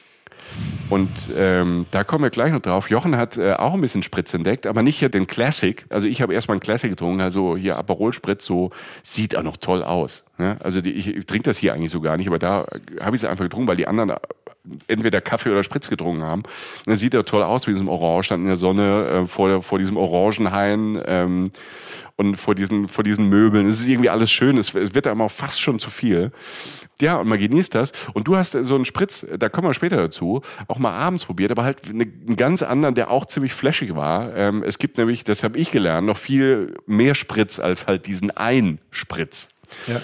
Und ähm, da kommen wir gleich noch drauf. Jochen hat äh, auch ein bisschen Spritz entdeckt, aber nicht hier den Classic. Also ich habe erstmal einen Classic getrunken, also hier Aperol Spritz, so sieht auch noch toll aus. Ne? Also die, ich, ich trinke das hier eigentlich so gar nicht, aber da habe ich es einfach getrunken, weil die anderen entweder Kaffee oder Spritz getrunken haben. Und dann sieht er toll aus wie diesem Orange, stand in der Sonne äh, vor, vor diesem Orangenhain. Ähm, und vor diesen, vor diesen Möbeln. Es ist irgendwie alles schön. Es, es wird einem auch fast schon zu viel. Ja, und man genießt das. Und du hast so einen Spritz, da kommen wir später dazu, auch mal abends probiert, aber halt einen ganz anderen, der auch ziemlich flashig war. Ähm, es gibt nämlich, das habe ich gelernt, noch viel mehr Spritz als halt diesen einen Spritz. Ja.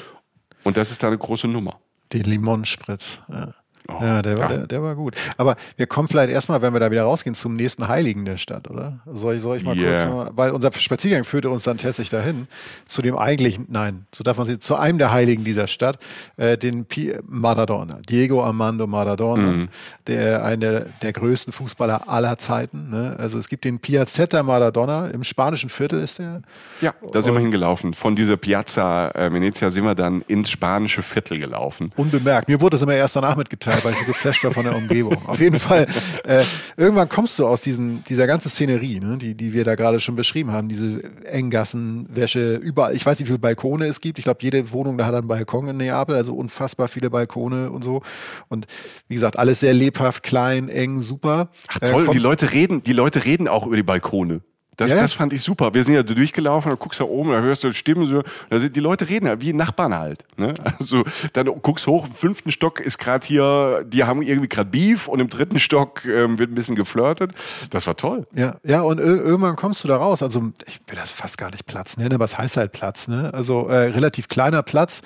Und das ist da eine große Nummer. Den Limonspritz. Ja. Oh, ja, der war, der, der, war gut. Aber wir kommen vielleicht erstmal, wenn wir da wieder rausgehen, zum nächsten Heiligen der Stadt, oder? Soll ich, soll ich mal yeah. kurz, mal, weil unser Spaziergang führte uns dann tatsächlich dahin, zu dem eigentlichen, nein, so darf man sehen, zu einem der Heiligen dieser Stadt, äh, den Pi Maradona, Diego Armando Maradona, mhm. der einer der größten Fußballer aller Zeiten. Ne? Also es gibt den Piazzetta Maradona, im spanischen Viertel ist der. Ja, da sind wir hingelaufen. Von dieser Piazza äh, Venezia sind wir dann ins spanische Viertel gelaufen. Unbemerkt. Mir wurde es immer erst danach mitgeteilt weil ich so geflasht war von der Umgebung. Auf jeden Fall, äh, irgendwann kommst du aus diesem, dieser ganzen Szenerie, ne, die, die wir da gerade schon beschrieben haben, diese Enggassen, Wäsche, überall. Ich weiß nicht, wie viele Balkone es gibt. Ich glaube, jede Wohnung da hat einen Balkon in Neapel, also unfassbar viele Balkone und so. Und wie gesagt, alles sehr lebhaft, klein, eng, super. Ach toll, äh, die Leute reden, die Leute reden auch über die Balkone. Das, ja, das fand ich super. Wir sind ja durchgelaufen, da guckst du da oben, da hörst du Stimmen so. Da sind die Leute reden ja wie Nachbarn halt. Ne? Also dann guckst hoch, im fünften Stock ist gerade hier, die haben irgendwie gerade Beef und im dritten Stock ähm, wird ein bisschen geflirtet. Das war toll. Ja, ja, und irgendwann kommst du da raus. Also ich will das fast gar nicht Platz nennen, aber es heißt halt Platz. Ne? Also äh, relativ kleiner Platz.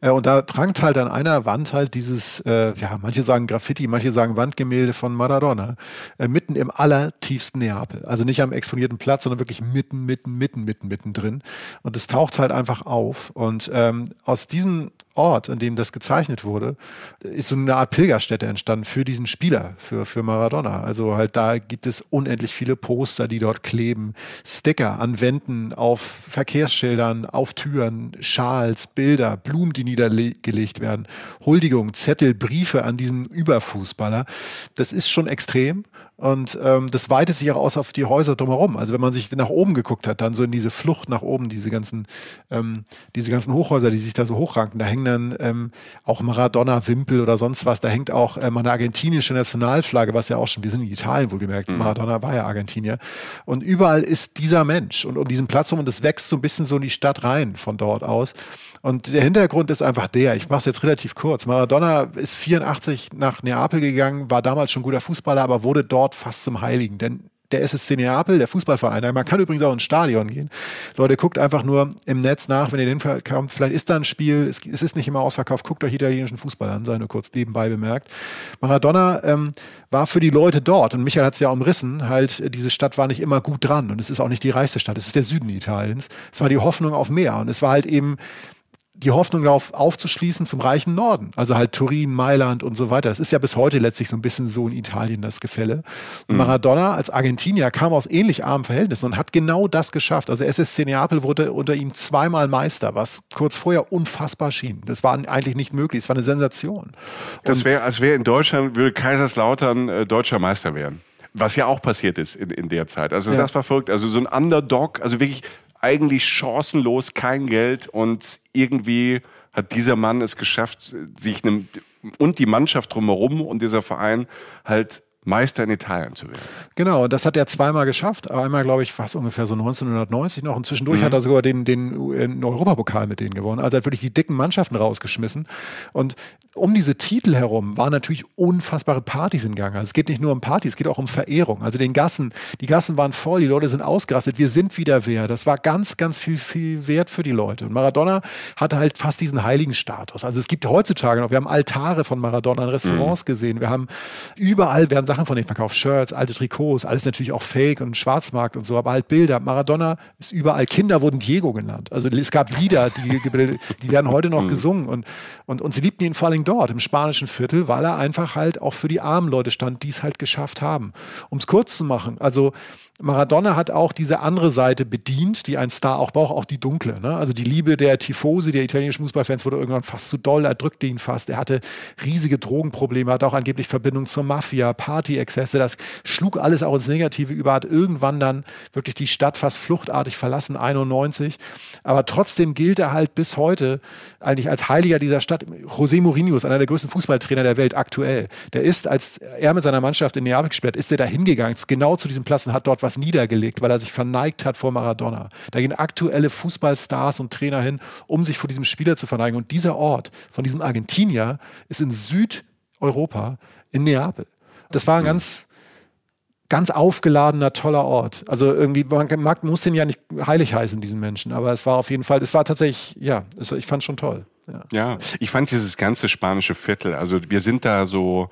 Äh, und da prangt halt an einer Wand halt dieses, äh, ja, manche sagen Graffiti, manche sagen Wandgemälde von Maradona, äh, mitten im allertiefsten Neapel. Also nicht am exponierten Platz Platz, sondern wirklich mitten, mitten, mitten, mitten, mitten drin. Und es taucht halt einfach auf. Und ähm, aus diesem Ort, an dem das gezeichnet wurde, ist so eine Art Pilgerstätte entstanden für diesen Spieler, für, für Maradona. Also halt da gibt es unendlich viele Poster, die dort kleben, Sticker an Wänden, auf Verkehrsschildern, auf Türen, Schals, Bilder, Blumen, die niedergelegt werden, Huldigung, Zettel, Briefe an diesen Überfußballer. Das ist schon extrem. Und ähm, das weitet sich auch aus auf die Häuser drumherum. Also wenn man sich nach oben geguckt hat, dann so in diese Flucht nach oben, diese ganzen, ähm, diese ganzen Hochhäuser, die sich da so hochranken, da hängen dann ähm, auch Maradona-Wimpel oder sonst was. Da hängt auch ähm, eine argentinische Nationalflagge, was ja auch schon, wir sind in Italien wohlgemerkt, mhm. Maradona war ja Argentinier. Und überall ist dieser Mensch und um diesen Platz rum und es wächst so ein bisschen so in die Stadt rein von dort aus. Und der Hintergrund ist einfach der, ich mache es jetzt relativ kurz. Maradona ist 84 nach Neapel gegangen, war damals schon guter Fußballer, aber wurde dort fast zum Heiligen. Denn der SSC Neapel, der Fußballverein. Man kann übrigens auch ins Stadion gehen. Leute, guckt einfach nur im Netz nach, wenn ihr den kommt. Vielleicht ist da ein Spiel, es, es, ist nicht immer ausverkauft. Guckt euch italienischen Fußball an, sei nur kurz nebenbei bemerkt. Maradona ähm, war für die Leute dort, und Michael hat es ja umrissen, halt, diese Stadt war nicht immer gut dran und es ist auch nicht die reichste Stadt, es ist der Süden Italiens. Es war die Hoffnung auf mehr und es war halt eben die Hoffnung darauf aufzuschließen zum reichen Norden. Also halt Turin, Mailand und so weiter. Das ist ja bis heute letztlich so ein bisschen so in Italien das Gefälle. Mhm. Maradona als Argentinier kam aus ähnlich armen Verhältnissen und hat genau das geschafft. Also SSC Neapel wurde unter ihm zweimal Meister, was kurz vorher unfassbar schien. Das war eigentlich nicht möglich. Es war eine Sensation. Das wäre, als wäre in Deutschland, würde Kaiserslautern äh, deutscher Meister werden. Was ja auch passiert ist in, in der Zeit. Also ja. das war verrückt. Also so ein Underdog, also wirklich eigentlich chancenlos, kein Geld und irgendwie hat dieser Mann es geschafft, sich einem, und die Mannschaft drumherum und dieser Verein halt Meister in Italien zu werden. Genau, das hat er zweimal geschafft. Einmal, glaube ich, fast ungefähr so 1990 noch. Und zwischendurch mhm. hat er sogar den, den, den Europapokal mit denen gewonnen. Also er hat wirklich die dicken Mannschaften rausgeschmissen. Und um diese Titel herum waren natürlich unfassbare Partys in Gang. Also es geht nicht nur um Partys, es geht auch um Verehrung. Also den Gassen, die Gassen waren voll, die Leute sind ausgerastet, wir sind wieder wer. Das war ganz, ganz viel, viel wert für die Leute. Und Maradona hatte halt fast diesen heiligen Status. Also es gibt heutzutage noch, wir haben Altare von Maradona in Restaurants mhm. gesehen, wir haben überall werden Sachen von denen verkauft, Shirts, alte Trikots, alles natürlich auch Fake und Schwarzmarkt und so, aber halt Bilder. Maradona ist überall, Kinder wurden Diego genannt. Also es gab Lieder, die, die werden heute noch mhm. gesungen und, und, und sie liebten ihn vor allem dort im spanischen Viertel, weil er einfach halt auch für die armen Leute stand, die es halt geschafft haben. Um es kurz zu machen, also Maradona hat auch diese andere Seite bedient, die ein Star auch braucht, auch die dunkle. Ne? Also die Liebe der Tifosi, der italienischen Fußballfans wurde irgendwann fast zu doll, er drückte ihn fast. Er hatte riesige Drogenprobleme, hat auch angeblich Verbindung zur Mafia, Partyexzesse. Das schlug alles auch ins Negative über, hat irgendwann dann wirklich die Stadt fast fluchtartig verlassen, 91. Aber trotzdem gilt er halt bis heute eigentlich als Heiliger dieser Stadt. José Mourinho ist einer der größten Fußballtrainer der Welt aktuell. Der ist, als er mit seiner Mannschaft in Neapel gespielt hat, ist er da hingegangen, genau zu diesem Platz und hat dort was niedergelegt, weil er sich verneigt hat vor Maradona. Da gehen aktuelle Fußballstars und Trainer hin, um sich vor diesem Spieler zu verneigen. Und dieser Ort von diesem Argentinier ist in Südeuropa, in Neapel. Das war ein ganz, ganz aufgeladener, toller Ort. Also irgendwie, man mag, muss den ja nicht heilig heißen, diesen Menschen, aber es war auf jeden Fall, es war tatsächlich, ja, ich fand es schon toll. Ja. ja, ich fand dieses ganze spanische Viertel, also wir sind da so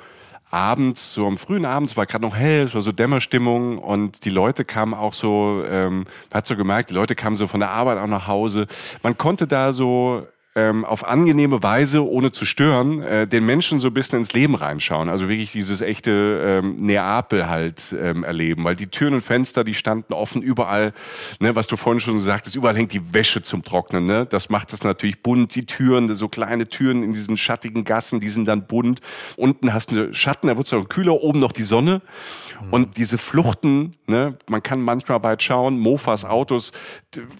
abends, so am frühen Abend, es war gerade noch hell, es war so Dämmerstimmung und die Leute kamen auch so, ähm, man hat so gemerkt, die Leute kamen so von der Arbeit auch nach Hause. Man konnte da so ähm, auf angenehme Weise, ohne zu stören, äh, den Menschen so ein bisschen ins Leben reinschauen. Also wirklich dieses echte ähm, Neapel halt ähm, erleben. Weil die Türen und Fenster, die standen offen überall. Ne, was du vorhin schon gesagt hast, überall hängt die Wäsche zum Trocknen. Ne? Das macht es natürlich bunt. Die Türen, so kleine Türen in diesen schattigen Gassen, die sind dann bunt. Unten hast du Schatten, da wird es noch kühler, oben noch die Sonne. Und diese Fluchten, ne, man kann manchmal weit schauen, Mofas, Autos,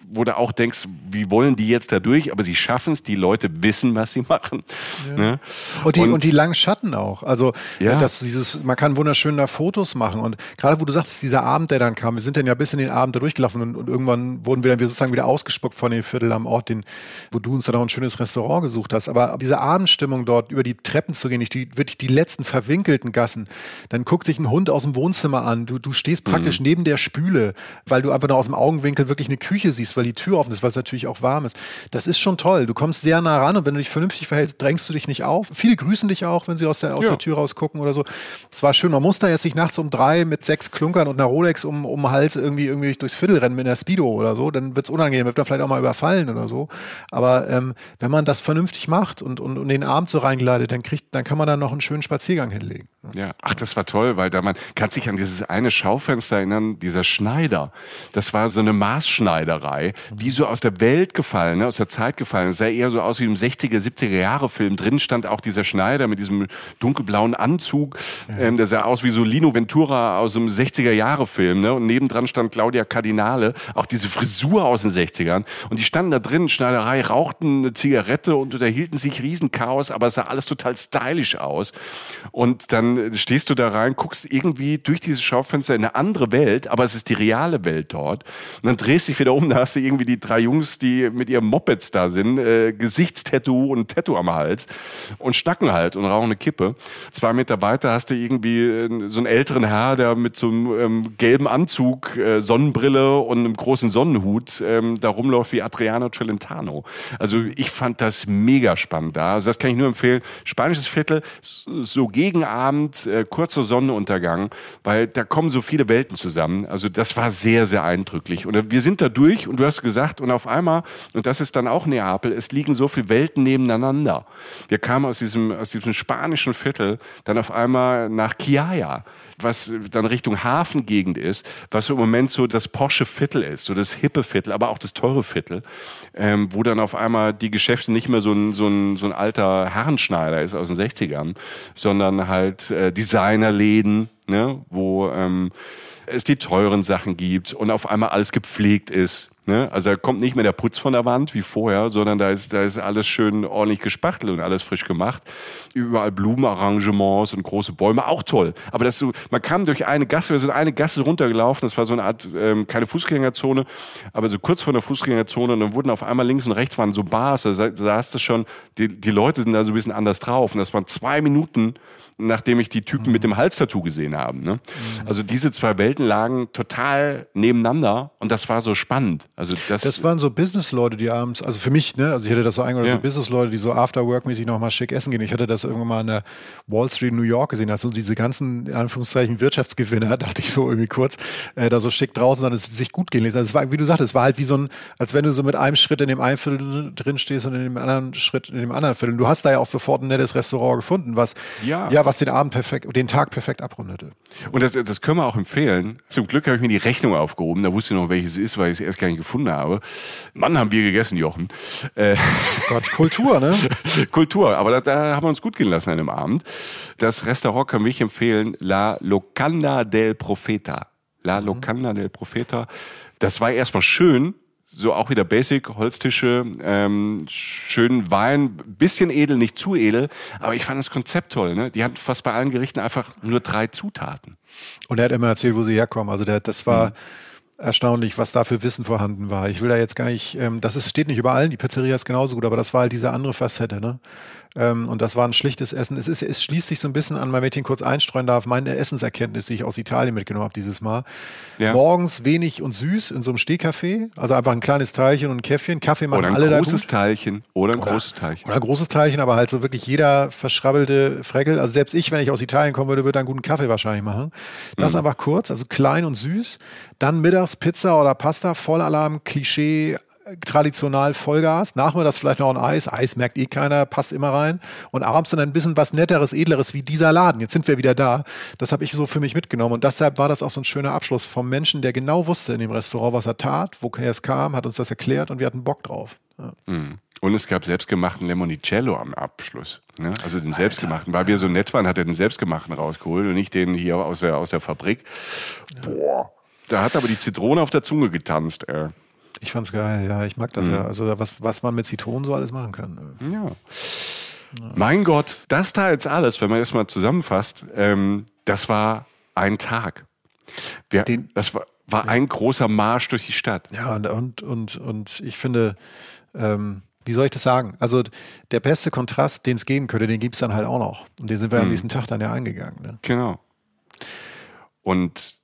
wo du auch denkst, wie wollen die jetzt da durch? Aber sie schaffen es, die Leute wissen, was sie machen. Ja. Ne? Und, die, und, und, die langen Schatten auch. Also, ja. dass dieses, man kann wunderschön da Fotos machen. Und gerade wo du sagst, dieser Abend, der dann kam, wir sind dann ja bis in den Abend da durchgelaufen und, und irgendwann wurden wir dann sozusagen wieder ausgespuckt von dem Viertel am Ort, den, wo du uns dann auch ein schönes Restaurant gesucht hast. Aber diese Abendstimmung dort, über die Treppen zu gehen, die, wirklich die letzten verwinkelten Gassen, dann guckt sich ein Hund aus dem Wohnzimmer an. Du, du stehst praktisch mhm. neben der Spüle, weil du einfach nur aus dem Augenwinkel wirklich eine Küche siehst, weil die Tür offen ist, weil es natürlich auch warm ist. Das ist schon toll. Du kommst sehr nah ran und wenn du dich vernünftig verhältst, drängst du dich nicht auf. Viele grüßen dich auch, wenn sie aus der, aus ja. der Tür rausgucken oder so. Es war schön. Man muss da jetzt nicht nachts um drei mit sechs Klunkern und einer Rolex um, um den Hals irgendwie, irgendwie durchs Viertel rennen mit einer Speedo oder so. Dann wird es unangenehm, wird man vielleicht auch mal überfallen oder so. Aber ähm, wenn man das vernünftig macht und, und, und den Abend so reingeleitet, dann kriegt, dann kann man da noch einen schönen Spaziergang hinlegen. Ja, ach, das war toll, weil da man kann sich an dieses eine Schaufenster erinnern, dieser Schneider. Das war so eine Maßschneiderei, wie so aus der Welt gefallen, ne, aus der Zeit gefallen. Es sah eher so aus wie im 60er, 70er Jahre Film. Drin stand auch dieser Schneider mit diesem dunkelblauen Anzug. Ja. Ähm, der sah aus wie so Lino Ventura aus einem 60er Jahre Film. Ne? Und nebendran stand Claudia Cardinale, auch diese Frisur aus den 60ern. Und die standen da drin, Schneiderei, rauchten eine Zigarette und unterhielten sich Riesenchaos, aber es sah alles total stylisch aus. Und dann stehst du da rein, guckst irgendwie durch dieses Schaufenster in eine andere Welt, aber es ist die reale Welt dort. Und dann drehst du dich wieder um, da hast du irgendwie die drei Jungs, die mit ihren Mopeds da sind, äh, Gesichtstattoo und Tattoo am Hals und schnacken halt und rauchen eine Kippe. Zwei Meter weiter hast du irgendwie äh, so einen älteren Herr, der mit so einem ähm, gelben Anzug, äh, Sonnenbrille und einem großen Sonnenhut ähm, da rumläuft wie Adriano Celentano. Also ich fand das mega spannend da. Also das kann ich nur empfehlen. Spanisches Viertel, so gegen Abend, äh, kurzer Sonnenuntergang, weil da kommen so viele Welten zusammen. Also das war sehr, sehr eindrücklich. Und wir sind da durch und du hast gesagt, und auf einmal, und das ist dann auch Neapel, es liegen so viele Welten nebeneinander. Wir kamen aus diesem, aus diesem spanischen Viertel dann auf einmal nach Chiaia was dann Richtung Hafengegend ist, was im Moment so das Porsche Viertel ist, so das hippe Viertel, aber auch das teure Viertel, ähm, wo dann auf einmal die Geschäfte nicht mehr so ein, so ein, so ein alter Herrenschneider ist aus den 60ern, sondern halt äh, Designerläden, ne, wo ähm, es die teuren Sachen gibt und auf einmal alles gepflegt ist. Ne? Also da kommt nicht mehr der Putz von der Wand wie vorher, sondern da ist, da ist alles schön ordentlich gespachtelt und alles frisch gemacht. Überall Blumenarrangements und große Bäume, auch toll. Aber das so, man kam durch eine Gasse, wir sind eine Gasse runtergelaufen, das war so eine Art, ähm, keine Fußgängerzone, aber so kurz vor der Fußgängerzone und dann wurden auf einmal links und rechts waren so Bars, da sahst du schon, die, die Leute sind da so ein bisschen anders drauf und das waren zwei Minuten nachdem ich die Typen mhm. mit dem Halstattoo gesehen habe. Ne? Mhm. Also diese zwei Welten lagen total nebeneinander und das war so spannend. Also das, das waren so Business-Leute, die abends, also für mich, ne, also ich hätte das so eingeladen, Ja. so Business-Leute, die so After-Work-mäßig nochmal schick essen gehen. Ich hatte das irgendwann mal an der Wall Street in New York gesehen, also diese ganzen, in Anführungszeichen, Wirtschaftsgewinner, [LAUGHS] dachte ich so irgendwie kurz, äh, da so schick draußen, dann es sich gut gehen ließ. Also es war, wie du sagtest, es war halt wie so ein, als wenn du so mit einem Schritt in dem einen Viertel drin stehst und in dem anderen Schritt in dem anderen Viertel. Du hast da ja auch sofort ein nettes Restaurant gefunden, was, Ja. ja, was den Abend perfekt, den Tag perfekt abrundete. Und das, das können wir auch empfehlen. Zum Glück habe ich mir die Rechnung aufgehoben. Da wusste ich noch, welches es ist, weil ich es erst gar nicht gefunden habe. Mann, haben wir gegessen, Jochen. Äh, [LAUGHS] Gott, Kultur, ne? [LAUGHS] Kultur, aber da, da haben wir uns gut gehen lassen an dem Abend. Das Restaurant kann ich empfehlen, La Locanda del Profeta. La Locanda del Profeta. Das war erstmal schön, so auch wieder Basic, Holztische, ähm, schön Wein, bisschen edel, nicht zu edel, aber ich fand das Konzept toll. Ne? Die hatten fast bei allen Gerichten einfach nur drei Zutaten. Und er hat immer erzählt, wo sie herkommen. Also der, das war erstaunlich, was da für Wissen vorhanden war. Ich will da jetzt gar nicht, ähm, das ist, steht nicht überall, die Pizzeria ist genauso gut, aber das war halt diese andere Facette, ne? Ähm, und das war ein schlichtes Essen. Es, ist, es schließt sich so ein bisschen an, weil ich den kurz einstreuen darf, meine Essenserkenntnis, die ich aus Italien mitgenommen habe dieses Mal. Ja. Morgens wenig und süß in so einem Stehkaffee, also einfach ein kleines Teilchen und ein Käffchen. Kaffee machen Oder ein alle da großes gut. Teilchen. Oder ein großes Teilchen. Oder ein großes Teilchen, aber halt so wirklich jeder verschrabbelte Freckel. Also selbst ich, wenn ich aus Italien kommen würde, würde einen guten Kaffee wahrscheinlich machen. Das Mhm. einfach kurz, also klein und süß. Dann mittags Pizza oder Pasta, Vollalarm, Klischee, traditional Vollgas. Nachmittags vielleicht noch ein Eis. Eis merkt eh keiner, passt immer rein. Und abends dann ein bisschen was Netteres, Edleres wie dieser Laden. Jetzt sind wir wieder da. Das habe ich so für mich mitgenommen. Und deshalb war das auch so ein schöner Abschluss vom Menschen, der genau wusste in dem Restaurant, was er tat, woher es kam, hat uns das erklärt und wir hatten Bock drauf. Ja. Mhm. Und es gab selbstgemachten Lemonicello am Abschluss. Ne? Also den selbstgemachten. Weil wir so nett waren, hat er den selbstgemachten rausgeholt und nicht den hier aus der, aus der Fabrik. Boah. Da hat aber die Zitrone auf der Zunge getanzt. Äh. Ich fand's geil, ja, ich mag das Mhm. ja. Also was, was man mit Zitronen so alles machen kann. Ja. Mein Gott, das da jetzt alles, wenn man das mal zusammenfasst, ähm, das war ein Tag. Wir, Den- das war, war ein großer Marsch durch die Stadt. Ja, und, und, und, und ich finde, ähm, wie soll ich das sagen? Also der beste Kontrast, den es geben könnte, den gibt's dann halt auch noch. Und den sind wir am nächsten Tag dann ja angegangen. Ne? Genau. Und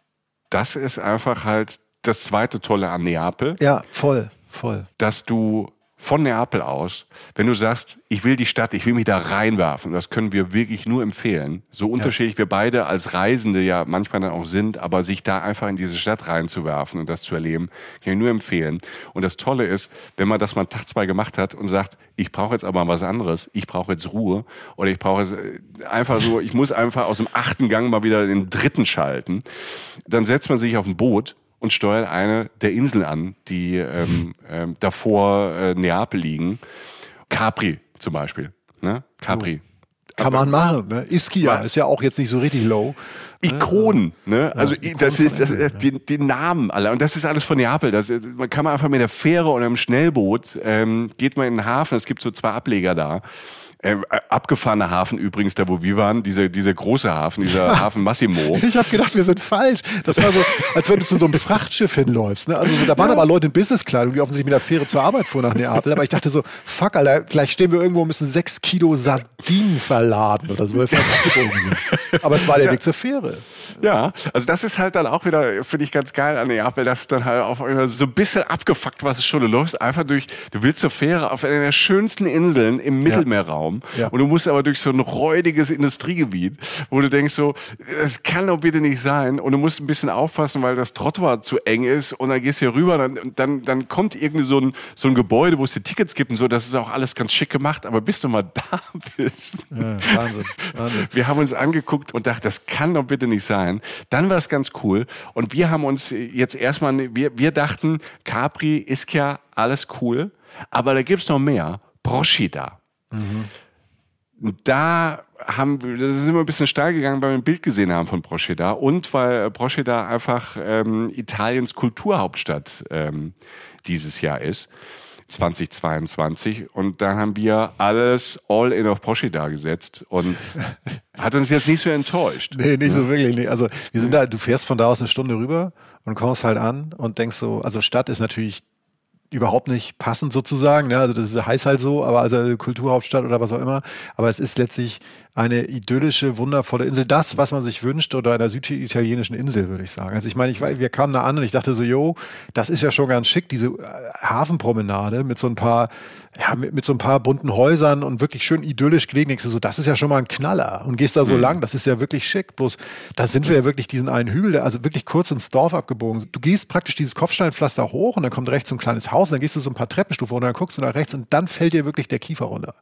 das ist einfach halt das zweite Tolle an Neapel. Ja, voll, voll. dass du von Neapel aus, wenn du sagst, ich will die Stadt, ich will mich da reinwerfen, das können wir wirklich nur empfehlen. So unterschiedlich wir beide als Reisende ja manchmal dann auch sind, aber sich da einfach in diese Stadt reinzuwerfen und das zu erleben, kann ich nur empfehlen. Und das Tolle ist, wenn man das mal Tag zwei gemacht hat und sagt, ich brauche jetzt aber was anderes, ich brauche jetzt Ruhe oder ich brauche jetzt äh, einfach so, ich muss einfach aus dem achten Gang mal wieder den dritten schalten, dann setzt man sich auf ein Boot und steuert eine der Inseln an, die ähm, ähm, davor äh, Neapel liegen. Capri zum Beispiel. Ne? Capri. Kann man machen. Ne? Ischia ist ja auch jetzt nicht so richtig low. Ikonen, ne? Also Ikonen das ist, das ist die, die Namen alle und das ist alles von Neapel. Das man kann man einfach mit der Fähre oder im Schnellboot ähm, geht man in den Hafen. Es gibt so zwei Ableger da. Ähm, äh, abgefahrener Hafen übrigens, da wo wir waren, dieser dieser große Hafen, dieser [LAUGHS] Hafen Massimo. Ich habe gedacht, wir sind falsch. Das war so, als wenn du zu so einem Frachtschiff hinläufst. Ne? Also so, da waren aber Leute in Businesskleidung, die offensichtlich mit der Fähre zur Arbeit fuhren nach Neapel. Aber ich dachte so, fuck, Alter, gleich stehen wir irgendwo und müssen sechs Kilo Sardinen verladen oder so, weil wir falsch abgebogen sind. Aber es war der Weg zur Fähre. Ja, also das ist halt dann auch wieder, finde ich ganz geil an Neapel, dass dann halt auch so ein bisschen abgefuckt, was es schon läuft, einfach durch, du willst zur Fähre auf einer der schönsten Inseln im Mittelmeerraum Ja. und du musst aber durch so ein räudiges Industriegebiet, wo du denkst so, das kann doch bitte nicht sein und du musst ein bisschen aufpassen, weil das Trottoir zu eng ist und dann gehst du hier rüber, dann, dann, dann kommt irgendwie so ein, so ein Gebäude, wo es die Tickets gibt und so, das ist auch alles ganz schick gemacht, aber bis du mal da [LAUGHS] bist, Ja, Wahnsinn, Wahnsinn. wir haben uns angeguckt und dachten, das kann doch bitte nicht sein. Dann war es ganz cool. Und wir haben uns jetzt erstmal, wir, wir dachten, Capri, Ischia, alles cool. Aber da gibt's noch mehr. Procida. Da haben wir, da sind wir ein bisschen steil gegangen, weil wir ein Bild gesehen haben von Procida und weil Procida einfach ähm, Italiens Kulturhauptstadt ähm, dieses Jahr ist. 2022 und dann haben wir alles all in auf Procida gesetzt und [LAUGHS] hat uns jetzt nicht so enttäuscht. Nee, nicht so wirklich. Nee. Also wir sind da, du fährst von da aus eine Stunde rüber und kommst halt an und denkst so, also Stadt ist natürlich überhaupt nicht passend sozusagen, ne? also das heißt halt so, aber also Kulturhauptstadt oder was auch immer, aber es ist letztlich eine idyllische, wundervolle Insel. Das, was man sich wünscht oder einer süditalienischen Insel, würde ich sagen. Also ich meine, ich, wir kamen da an und ich dachte so, yo, das ist ja schon ganz schick, diese äh, Hafenpromenade mit so ein paar, ja, mit, mit so ein paar bunten Häusern und wirklich schön idyllisch gelegen. Du so, das ist ja schon mal ein Knaller. Und gehst da so mhm. lang, das ist ja wirklich schick. Bloß, da sind wir ja wirklich diesen einen Hügel, also wirklich kurz ins Dorf abgebogen. Du gehst praktisch dieses Kopfsteinpflaster hoch und dann kommt rechts so ein kleines Haus und dann gehst du so ein paar Treppenstufen und dann guckst du nach rechts und dann fällt dir wirklich der Kiefer runter.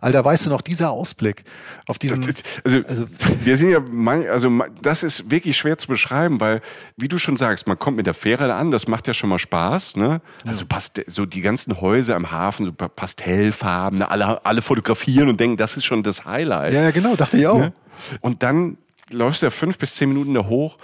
Alter, weißt du noch, dieser Ausblick auf diesen. Also, also [LAUGHS] wir sind ja, mein, also das ist wirklich schwer zu beschreiben, weil, wie du schon sagst, man kommt mit der Fähre an, das macht ja schon mal Spaß, ne? Also passt so die ganzen Häuser am Hafen, so Pastellfarben, ne? alle, alle fotografieren und denken, das ist schon das Highlight. Ja, ja genau, dachte ich auch. Ne? Und dann läufst du ja fünf bis zehn Minuten da hoch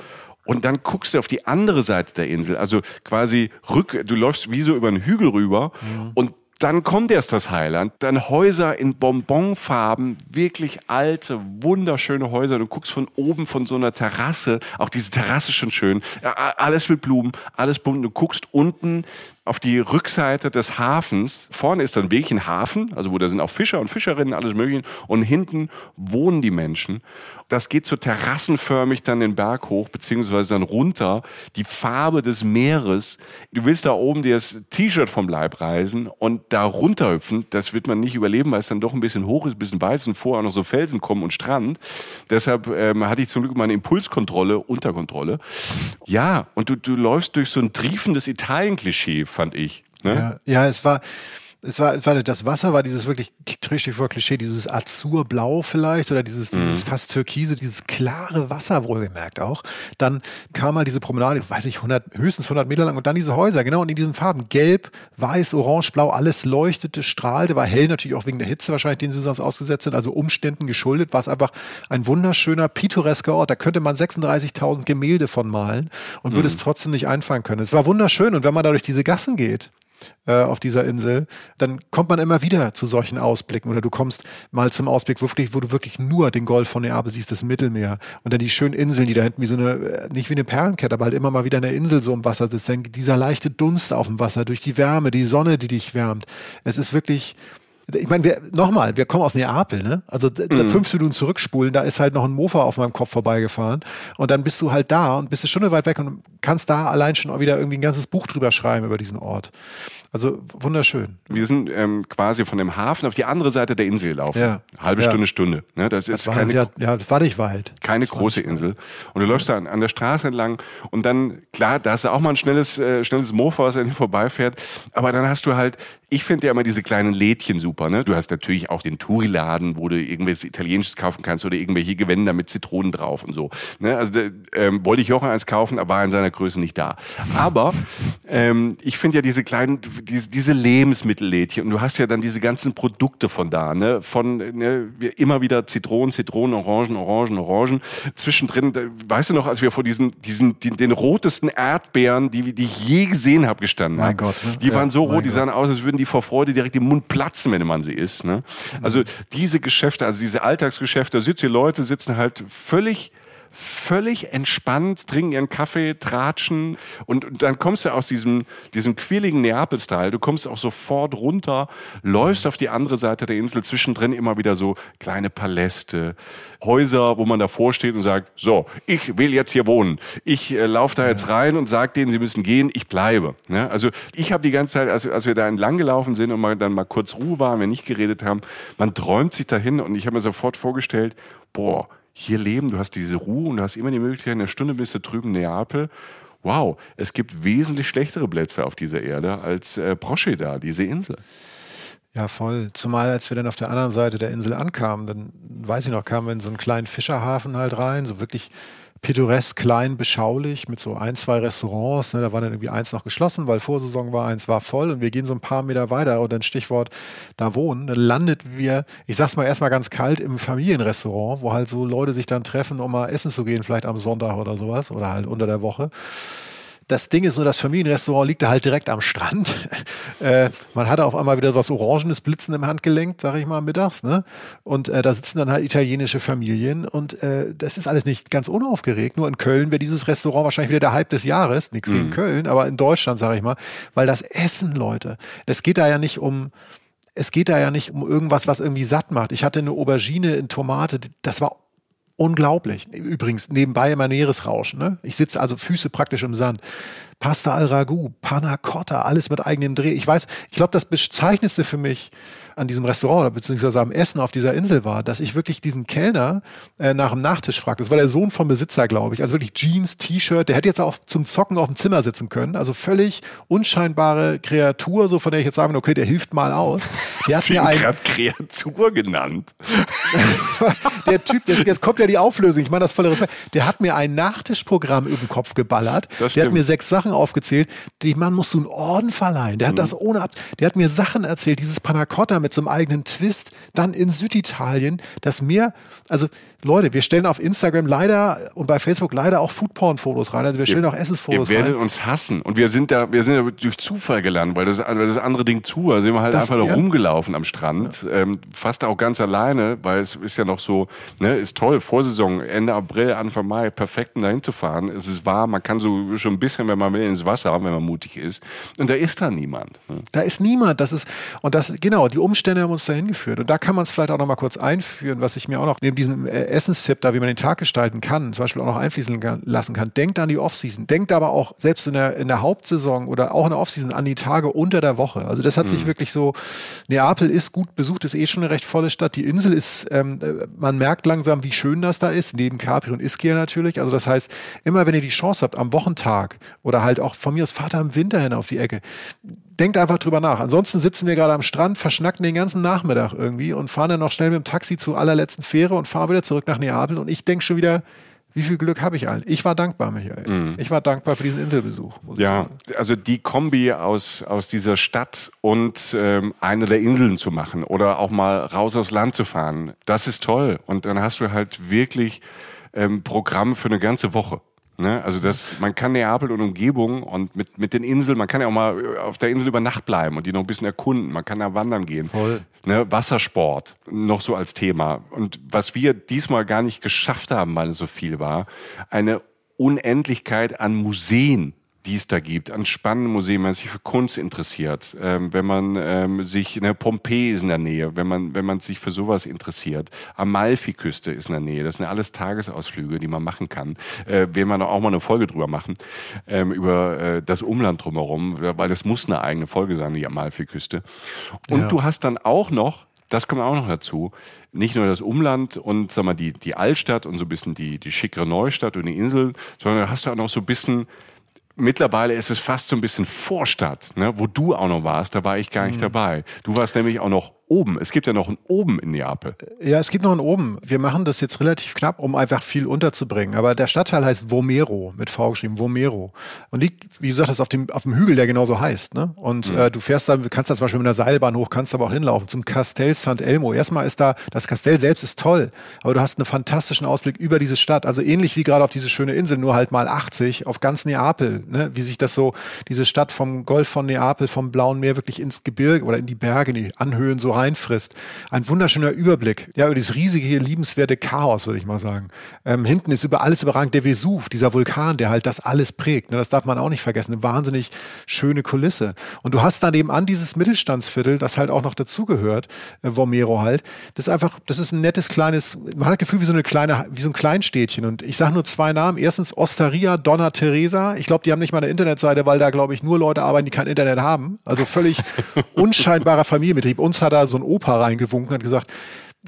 und dann guckst du auf die andere Seite der Insel, also quasi rück, du läufst wie so über einen Hügel rüber mhm. und dann kommt erst das Heiland, dann Häuser in Bonbonfarben, wirklich alte, wunderschöne Häuser. Du guckst von oben von so einer Terrasse, auch diese Terrasse schon schön, alles mit Blumen, alles bunt. Du guckst unten auf die Rückseite des Hafens. Vorne ist dann wirklich ein Hafen, also wo da sind auch Fischer und Fischerinnen, alles mögliche. Und hinten wohnen die Menschen. Das geht so terrassenförmig dann den Berg hoch, beziehungsweise dann runter. Die Farbe des Meeres. Du willst da oben dir das T-Shirt vom Leib reisen und da runterhüpfen. Das wird man nicht überleben, weil es dann doch ein bisschen hoch ist, ein bisschen weiß und vorher noch so Felsen kommen und Strand. Deshalb ähm, hatte ich zum Glück meine Impulskontrolle unter Kontrolle. Ja, und du, du läufst durch so ein triefendes Italien-Klischee fand ich. Ne? Ja, ja, es war, es war, war das Wasser war dieses wirklich vor Klischee, dieses Azurblau vielleicht oder dieses, mhm. dieses fast türkise, dieses klare Wasser wohlgemerkt auch. Dann kam mal diese Promenade, weiß ich, 100, höchstens 100 Meter lang und dann diese Häuser, genau, und in diesen Farben, gelb, weiß, orange, blau, alles leuchtete, strahlte, war hell natürlich auch wegen der Hitze wahrscheinlich, den sie sonst ausgesetzt sind, also Umständen geschuldet, war es einfach ein wunderschöner, pittoresker Ort, da könnte man 36.000 Gemälde von malen und mhm. würde es trotzdem nicht einfallen können. Es war wunderschön und wenn man da durch diese Gassen geht, äh, auf dieser Insel, dann kommt man immer wieder zu solchen Ausblicken oder du kommst mal zum Ausblick, wirklich, wo du wirklich nur den Golf von Neapel siehst, das Mittelmeer und dann die schönen Inseln, die da hinten wie so eine, äh, nicht wie eine Perlenkette, aber halt immer mal wieder eine Insel so im Wasser ist, dann dieser leichte Dunst auf dem Wasser durch die Wärme, die Sonne, die dich wärmt. Es ist wirklich, ich meine, wir, nochmal, wir kommen aus Neapel, ne? Also mhm. fünf Minuten zurückspulen, da ist halt noch ein Mofa auf meinem Kopf vorbeigefahren. Und dann bist du halt da und bist eine Stunde weit weg und kannst da allein schon wieder irgendwie ein ganzes Buch drüber schreiben über diesen Ort. Also wunderschön. Wir sind ähm, quasi von dem Hafen auf die andere Seite der Insel gelaufen. Ja. Halbe ja. Stunde, Stunde. Ne? Das ist das keine, ja, ja, das war nicht weit. Keine große Insel. Und du läufst da an, an, der Straße entlang und dann, klar, da hast du auch mal ein schnelles, äh, schnelles Mofa, was an dir vorbeifährt. Aber dann hast du halt ich finde ja immer diese kleinen Lädchen super. Ne? Du hast natürlich auch den Touri-Laden, wo du irgendwas Italienisches kaufen kannst oder irgendwelche Gewänder mit Zitronen drauf und so. Ne? Also ähm, wollte ich Jochen eins kaufen, aber war in seiner Größe nicht da. Aber ähm, ich finde ja diese kleinen, diese, diese Lebensmittellädchen und du hast ja dann diese ganzen Produkte von da, ne? Von ne, immer wieder Zitronen, Zitronen, Orangen, Orangen, Orangen. Zwischendrin, da, weißt du noch, als wir vor diesen, diesen, den, den rotesten Erdbeeren, die, die ich je gesehen habe, gestanden haben. Mein Gott. Ne? Die ja, waren so rot, die sahen aus, als würden würden die vor Freude direkt im Mund platzen, wenn man sie isst. Ne? Also diese Geschäfte, also diese Alltagsgeschäfte, da sitzen die Leute, sitzen halt völlig völlig entspannt, trinken ihren Kaffee, tratschen und, und dann kommst du aus diesem, diesem quirligen Neapel-Style, du kommst auch sofort runter, läufst auf die andere Seite der Insel, zwischendrin immer wieder so kleine Paläste, Häuser, wo man davor steht und sagt, so, ich will jetzt hier wohnen. Ich äh, laufe da jetzt rein und sage denen, sie müssen gehen, ich bleibe. Ja, also ich habe die ganze Zeit, als, als wir da entlang gelaufen sind und mal, dann mal kurz Ruhe waren, wir nicht geredet haben, man träumt sich dahin und ich habe mir sofort vorgestellt, boah, hier leben, du hast diese Ruhe und du hast immer die Möglichkeit, in einer Stunde bist du drüben in Neapel. Wow, es gibt wesentlich schlechtere Plätze auf dieser Erde als äh, Proscheda, diese Insel. Ja, voll. Zumal als wir dann auf der anderen Seite der Insel ankamen, dann weiß ich noch, kamen wir in so einen kleinen Fischerhafen halt rein, so wirklich pittoresk, klein, beschaulich mit so ein, zwei Restaurants. Ne, da war dann irgendwie eins noch geschlossen, weil Vorsaison war, eins war voll und wir gehen so ein paar Meter weiter und dann Stichwort da wohnen. Dann landet wir, ich sag's mal erstmal ganz kalt, im Familienrestaurant, wo halt so Leute sich dann treffen, um mal essen zu gehen, vielleicht am Sonntag oder sowas oder halt unter der Woche. Das Ding ist nur, das Familienrestaurant liegt da halt direkt am Strand. [LAUGHS] äh, man hatte auf einmal wieder was Orangenes blitzen im Handgelenk, sag ich mal, mittags. Ne? Und äh, da sitzen dann halt italienische Familien und äh, das ist alles nicht ganz unaufgeregt. Nur in Köln wäre dieses Restaurant wahrscheinlich wieder der Hype des Jahres. Nichts mhm. gegen Köln, aber in Deutschland, sag ich mal. Weil das Essen, Leute, das geht da ja nicht um es geht da ja nicht um irgendwas, was irgendwie satt macht. Ich hatte eine Aubergine in Tomate, das war unglaublich. Übrigens, nebenbei immer Meeresrauschen. Ne? Ich sitze also Füße praktisch im Sand. Pasta al Ragu, Panna Cotta, alles mit eigenem Dreh. Ich weiß, ich glaube, das Bezeichnendste für mich an diesem Restaurant oder beziehungsweise am Essen auf dieser Insel war, dass ich wirklich diesen Kellner äh, nach dem Nachtisch fragte. Das war der Sohn vom Besitzer, glaube ich. Also wirklich Jeans, T-Shirt. Der hätte jetzt auch zum Zocken auf dem Zimmer sitzen können. Also völlig unscheinbare Kreatur, so von der ich jetzt sagen okay, der hilft mal aus. Der Hast hat mir ein Kreatur genannt. [LAUGHS] der Typ, jetzt, jetzt, kommt ja die Auflösung. Ich meine das voller Respekt. Der hat mir ein Nachtischprogramm über den Kopf geballert. Der hat mir sechs Sachen aufgezählt. Den Mann musst du einen Orden verleihen. Der hat mhm. das ohne ab. Der hat mir Sachen erzählt. Dieses Panacotta mit so einem eigenen Twist, dann in Süditalien, das mehr, also Leute, wir stellen auf Instagram leider und bei Facebook leider auch Foodporn-Fotos rein, also wir stellen ihr, auch Essensfotos rein. Ihr werdet uns hassen und wir sind da, wir sind da durch Zufall gelandet, weil das, weil das andere Ding zu war, sind wir halt das, einfach ja. rumgelaufen am Strand, ja. ähm, fast auch ganz alleine, weil es ist ja noch so, ne, ist toll, Vorsaison, Ende April, Anfang Mai, perfekt dahin zu fahren, es ist warm, man kann so schon ein bisschen, wenn man will, ins Wasser, wenn man mutig ist und da ist da niemand. Ne? Da ist niemand, das ist, und das, genau, die Umstände haben uns dahin geführt. Und da kann man es vielleicht auch noch mal kurz einführen, was ich mir auch noch neben diesem äh, Essenstipp da, wie man den Tag gestalten kann, zum Beispiel auch noch einfließen lassen kann. Denkt an die Offseason. Denkt aber auch selbst in der, in der Hauptsaison oder auch in der Offseason an die Tage unter der Woche. Also das hat mhm. sich wirklich so, Neapel ist gut besucht, ist eh schon eine recht volle Stadt. Die Insel ist, ähm, äh, man merkt langsam, wie schön das da ist, neben Capri und Ischia natürlich. Also das heißt, immer wenn ihr die Chance habt, am Wochentag oder halt auch von mir aus Vater im Winter hin auf die Ecke, denkt einfach drüber nach. Ansonsten sitzen wir gerade am Strand, verschnacken den ganzen Nachmittag irgendwie und fahren dann noch schnell mit dem Taxi zur allerletzten Fähre und fahren wieder zurück nach Neapel. Und ich denke schon wieder, wie viel Glück habe ich eigentlich? Ich war dankbar, Michael. Mm. Ich war dankbar für diesen Inselbesuch. Ja, also die Kombi aus, aus dieser Stadt und ähm, eine der Inseln zu machen oder auch mal raus aufs Land zu fahren, das ist toll. Und dann hast du halt wirklich ähm, Programm für eine ganze Woche. Ne? Also das, man kann Neapel und Umgebung und mit, mit den Inseln, man kann ja auch mal auf der Insel über Nacht bleiben und die noch ein bisschen erkunden. Man kann da wandern gehen. Voll. Ne? Wassersport noch so als Thema. Und was wir diesmal gar nicht geschafft haben, weil es so viel war, eine Unendlichkeit an Museen die es da gibt, an spannenden Museen, wenn man sich für Kunst interessiert, ähm, wenn man ähm, sich, ne, Pompeji ist in der Nähe, wenn man, wenn man sich für sowas interessiert. Amalfi-Küste ist in der Nähe. Das sind alles Tagesausflüge, die man machen kann. Äh, werden wir auch mal eine Folge drüber machen, ähm, über äh, das Umland drumherum, weil das muss eine eigene Folge sein, die Amalfi-Küste. Und ja. du hast dann auch noch das kommt auch noch dazu. Nicht nur das Umland und sag mal, die, die Altstadt und so ein bisschen die, die schickere Neustadt und die Inseln, sondern hast du auch noch so ein bisschen mittlerweile ist es fast so ein bisschen Vorstadt, ne? wo du auch noch warst, da war ich gar nicht mhm. dabei. Du warst nämlich auch noch oben. Es gibt ja noch ein oben in Neapel. Ja, es gibt noch ein oben. Wir machen das jetzt relativ knapp, um einfach viel unterzubringen. Aber der Stadtteil heißt Vomero, mit V geschrieben, Vomero. Und liegt, wie gesagt, das auf dem, auf dem Hügel, der genauso heißt. Ne? Und mhm. äh, du fährst da, kannst da zum Beispiel mit einer Seilbahn hoch, kannst aber auch hinlaufen zum Castel Sant'Elmo. Erstmal ist da, das Kastell selbst ist toll, aber du hast einen fantastischen Ausblick über diese Stadt. Also ähnlich wie gerade auf diese schöne Insel, nur halt mal 80 auf ganz Neapel. Ne? Wie sich das so, diese Stadt vom Golf von Neapel, vom Blauen Meer wirklich ins Gebirge oder in die Berge, in die Anhöhen so reinfrisst. Ein wunderschöner Überblick, ja, über dieses riesige, liebenswerte Chaos, würde ich mal sagen. Ähm, hinten ist über alles überragend der Vesuv, dieser Vulkan, der halt das alles prägt. Ne, das darf man auch nicht vergessen. Eine wahnsinnig schöne Kulisse. Und du hast daneben an dieses Mittelstandsviertel, das halt auch noch dazugehört, äh, Vomero halt. Das ist einfach, das ist ein nettes kleines, man hat das Gefühl wie so eine kleine, wie so ein Kleinstädtchen. Und ich sage nur zwei Namen. Erstens Osteria Donna Teresa. Ich glaube, die haben nicht mal eine Internetseite, weil da, glaube ich, nur Leute arbeiten, die kein Internet haben. Also völlig [LAUGHS] unscheinbarer Familienbetrieb. Uns hat da so ein Opa reingewunken und hat gesagt,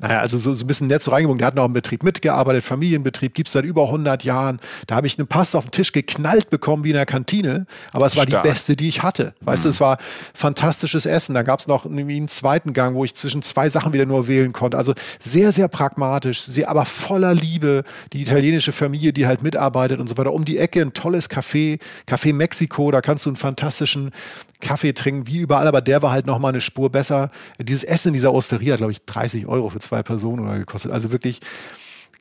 naja, also so, so ein bisschen nett so reingewunken. Der hat noch im Betrieb mitgearbeitet, Familienbetrieb, gibt's seit über 100 Jahren. Da habe ich eine Pasta auf den Tisch geknallt bekommen wie in der Kantine, aber es war Stark. die beste, die ich hatte. Weißt mhm. du, es war fantastisches Essen. Da gab's noch irgendwie einen zweiten Gang, wo ich zwischen zwei Sachen wieder nur wählen konnte. Also sehr, sehr pragmatisch, sehr, aber voller Liebe. Die italienische Familie, die halt mitarbeitet und so weiter. Um die Ecke ein tolles Café, Café Mexiko, da kannst du einen fantastischen Kaffee trinken, wie überall, aber der war halt noch mal eine Spur besser. Dieses Essen in dieser Osteria hat, glaube ich, 30 Euro für zwei Personen oder gekostet. Also wirklich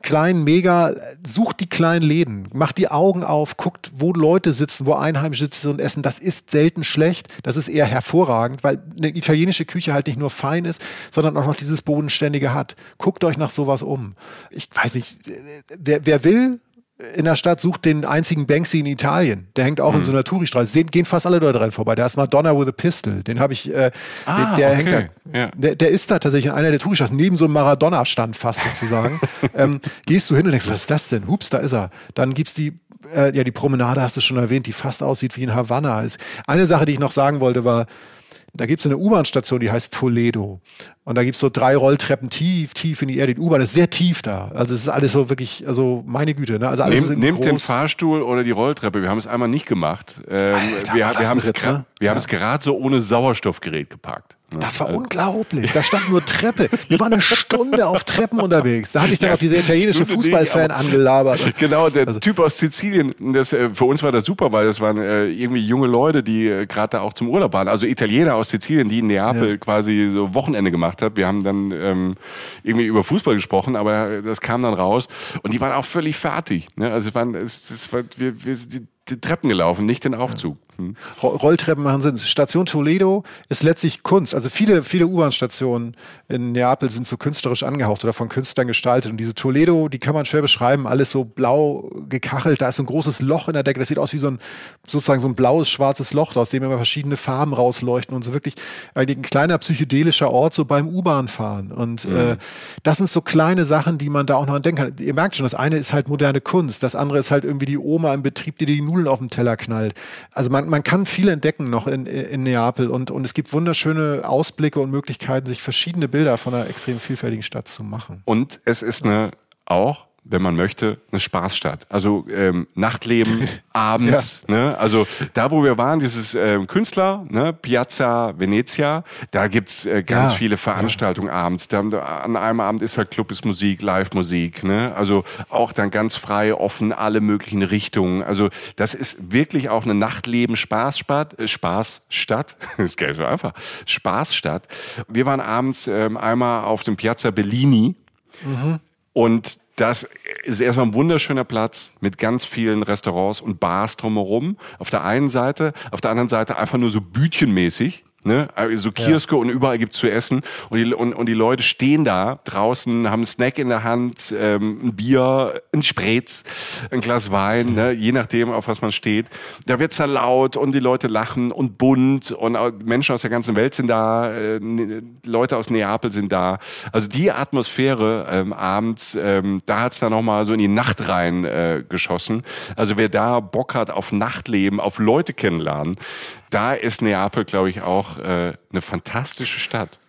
klein, mega, sucht die kleinen Läden, macht die Augen auf, guckt, wo Leute sitzen, wo Einheimische sitzen und essen. Das ist selten schlecht, das ist eher hervorragend, weil eine italienische Küche halt nicht nur fein ist, sondern auch noch dieses Bodenständige hat. Guckt euch nach sowas um. Ich weiß nicht, wer, wer will, in der Stadt, sucht den einzigen Banksy in Italien. Der hängt auch mhm. in so einer Touristraße. Gehen fast alle dort rein vorbei. Der ist Madonna with a Pistol. Den habe ich, äh, ah, der, der okay. hängt da. Ja. Der, der, ist da tatsächlich in einer der Touristraßen, neben so einem Maradona-Stand fast sozusagen. [LAUGHS] ähm, gehst du hin und denkst, was ist das denn? Hups, da ist er. Dann gibt's die äh, ja, die Promenade hast du schon erwähnt, die fast aussieht wie in Havanna. Eine Sache, die ich noch sagen wollte, war, da gibt es eine U-Bahn-Station, die heißt Toledo. Und da gibt es so drei Rolltreppen tief, tief in die Erde. Die U-Bahn ist sehr tief da. Also es ist alles so wirklich, also meine Güte. Ne? Also alles Nehm, nehmt den Fahrstuhl oder die Rolltreppe. Wir haben es einmal nicht gemacht. Ähm, Alter, wir, wir haben es ne? ja. gerade so ohne Sauerstoffgerät geparkt. Das war unglaublich. [LAUGHS] Da stand nur Treppe. Wir waren eine Stunde auf Treppen unterwegs. Da hatte ich dann auch diese italienische Fußballfan angelabert. [LAUGHS] Genau, der also. Typ aus Sizilien. Das, äh, für uns war das super, weil das waren äh, irgendwie junge Leute, die äh, gerade da auch zum Urlaub waren. Also Italiener aus Sizilien, die in Neapel ja. quasi so Wochenende gemacht haben. Wir haben dann ähm, irgendwie über Fußball gesprochen, aber das kam dann raus. Und die waren auch völlig fertig. Ne? Also es waren, es, es war, wir, wir, die, die Treppen gelaufen, nicht den Aufzug. Hm. Rolltreppen machen Sinn. Station Toledo ist letztlich Kunst. Also viele, viele U-Bahn-Stationen in Neapel sind so künstlerisch angehaucht oder von Künstlern gestaltet. Und diese Toledo, die kann man schwer beschreiben. Alles so blau gekachelt. Da ist ein großes Loch in der Decke. Das sieht aus wie so ein, sozusagen so ein blaues, schwarzes Loch, aus dem immer verschiedene Farben rausleuchten und so wirklich ein kleiner psychedelischer Ort so beim U-Bahn-Fahren. Und mhm. äh, das sind so kleine Sachen, die man da auch noch entdecken kann. Ihr merkt schon, das eine ist halt moderne Kunst. Das andere ist halt irgendwie die Oma im Betrieb, die die Nudeln auf den Teller knallt. Also man, man kann viel entdecken noch in, in Neapel und, und es gibt wunderschöne Ausblicke und Möglichkeiten, sich verschiedene Bilder von einer extrem vielfältigen Stadt zu machen. Und es ist eine auch wenn man möchte, eine Spaßstadt. Also ähm, Nachtleben, [LAUGHS] abends. Ja. Ne? Also da, wo wir waren, dieses ähm, Künstler, ne? Piazza Venezia, da gibt's äh, ganz ja. viele Veranstaltungen ja. abends. Da, an einem Abend ist halt Club, ist Musik, Live-Musik. Ne? Also auch dann ganz frei, offen, alle möglichen Richtungen. Also das ist wirklich auch eine Nachtleben-Spaßstadt. Äh, Spaßstadt, [LAUGHS] das ist so einfach. Spaßstadt. Wir waren abends ähm, einmal auf dem Piazza Bellini. Mhm. Und das ist erstmal ein wunderschöner Platz mit ganz vielen Restaurants und Bars drumherum. Auf der einen Seite, auf der anderen Seite einfach nur so bütchenmäßig. Ne? So Kioske ja. und überall gibt's zu essen. Und die, und, und die Leute stehen da draußen, haben einen Snack in der Hand, ähm, ein Bier, ein Spritz, ein Glas Wein, ne? je nachdem, auf was man steht. Da wird's dann laut und die Leute lachen und bunt und Menschen aus der ganzen Welt sind da, äh, ne, Leute aus Neapel sind da. Also die Atmosphäre ähm, abends, ähm, da hat's dann nochmal so in die Nacht rein äh, geschossen. Also wer da Bock hat auf Nachtleben, auf Leute kennenlernen, da ist Neapel, glaube ich, auch äh, eine fantastische Stadt.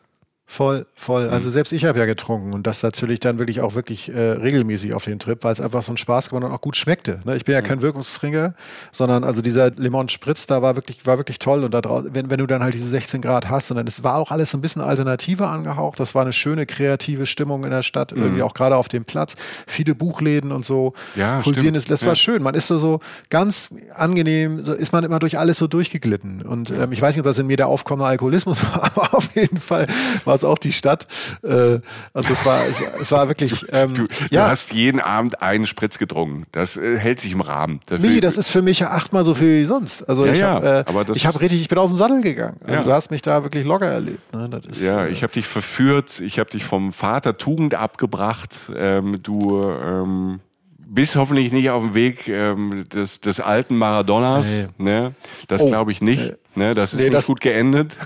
Voll, voll. Mhm. Also selbst ich habe ja getrunken und das natürlich dann wirklich auch wirklich äh, regelmäßig auf den Trip, weil es einfach so ein Spaß geworden und auch gut schmeckte. Ne? Ich bin ja mhm. kein Wirkungstrinker, sondern also dieser Lemon Spritz da war wirklich, war wirklich toll und da draußen, wenn, wenn du dann halt diese 16 Grad hast und dann es war auch alles so ein bisschen alternativer angehaucht. Das war eine schöne kreative Stimmung in der Stadt, mhm. irgendwie auch gerade auf dem Platz. Viele Buchläden und so. Ja, pulsierendes, das ja. war schön. Man ist so, so ganz angenehm, so ist man immer durch alles so durchgeglitten. Und ähm, ich weiß nicht, ob das in mir der aufkommende Alkoholismus [LAUGHS] war, aber auf jeden Fall war es auch die Stadt. Äh, also es war, es, es war wirklich. Ähm, du, du ja. hast jeden Abend einen Spritz getrunken. Das äh, hält sich im Rahmen. Dafür, nee, das ist für mich ja achtmal so viel wie sonst. Also ja, ich habe äh, hab richtig, ich bin aus dem Sattel gegangen. Also ja. du hast mich da wirklich locker erlebt. Ne? Ist, ja, äh, ich habe dich verführt, ich habe dich vom Vater Tugend abgebracht. Ähm, du ähm, bist hoffentlich nicht auf dem Weg ähm, des, des alten Maradonas. Nee. Ne? Das oh. glaube ich nicht. Ne? Das ist nee, nicht das, gut geendet.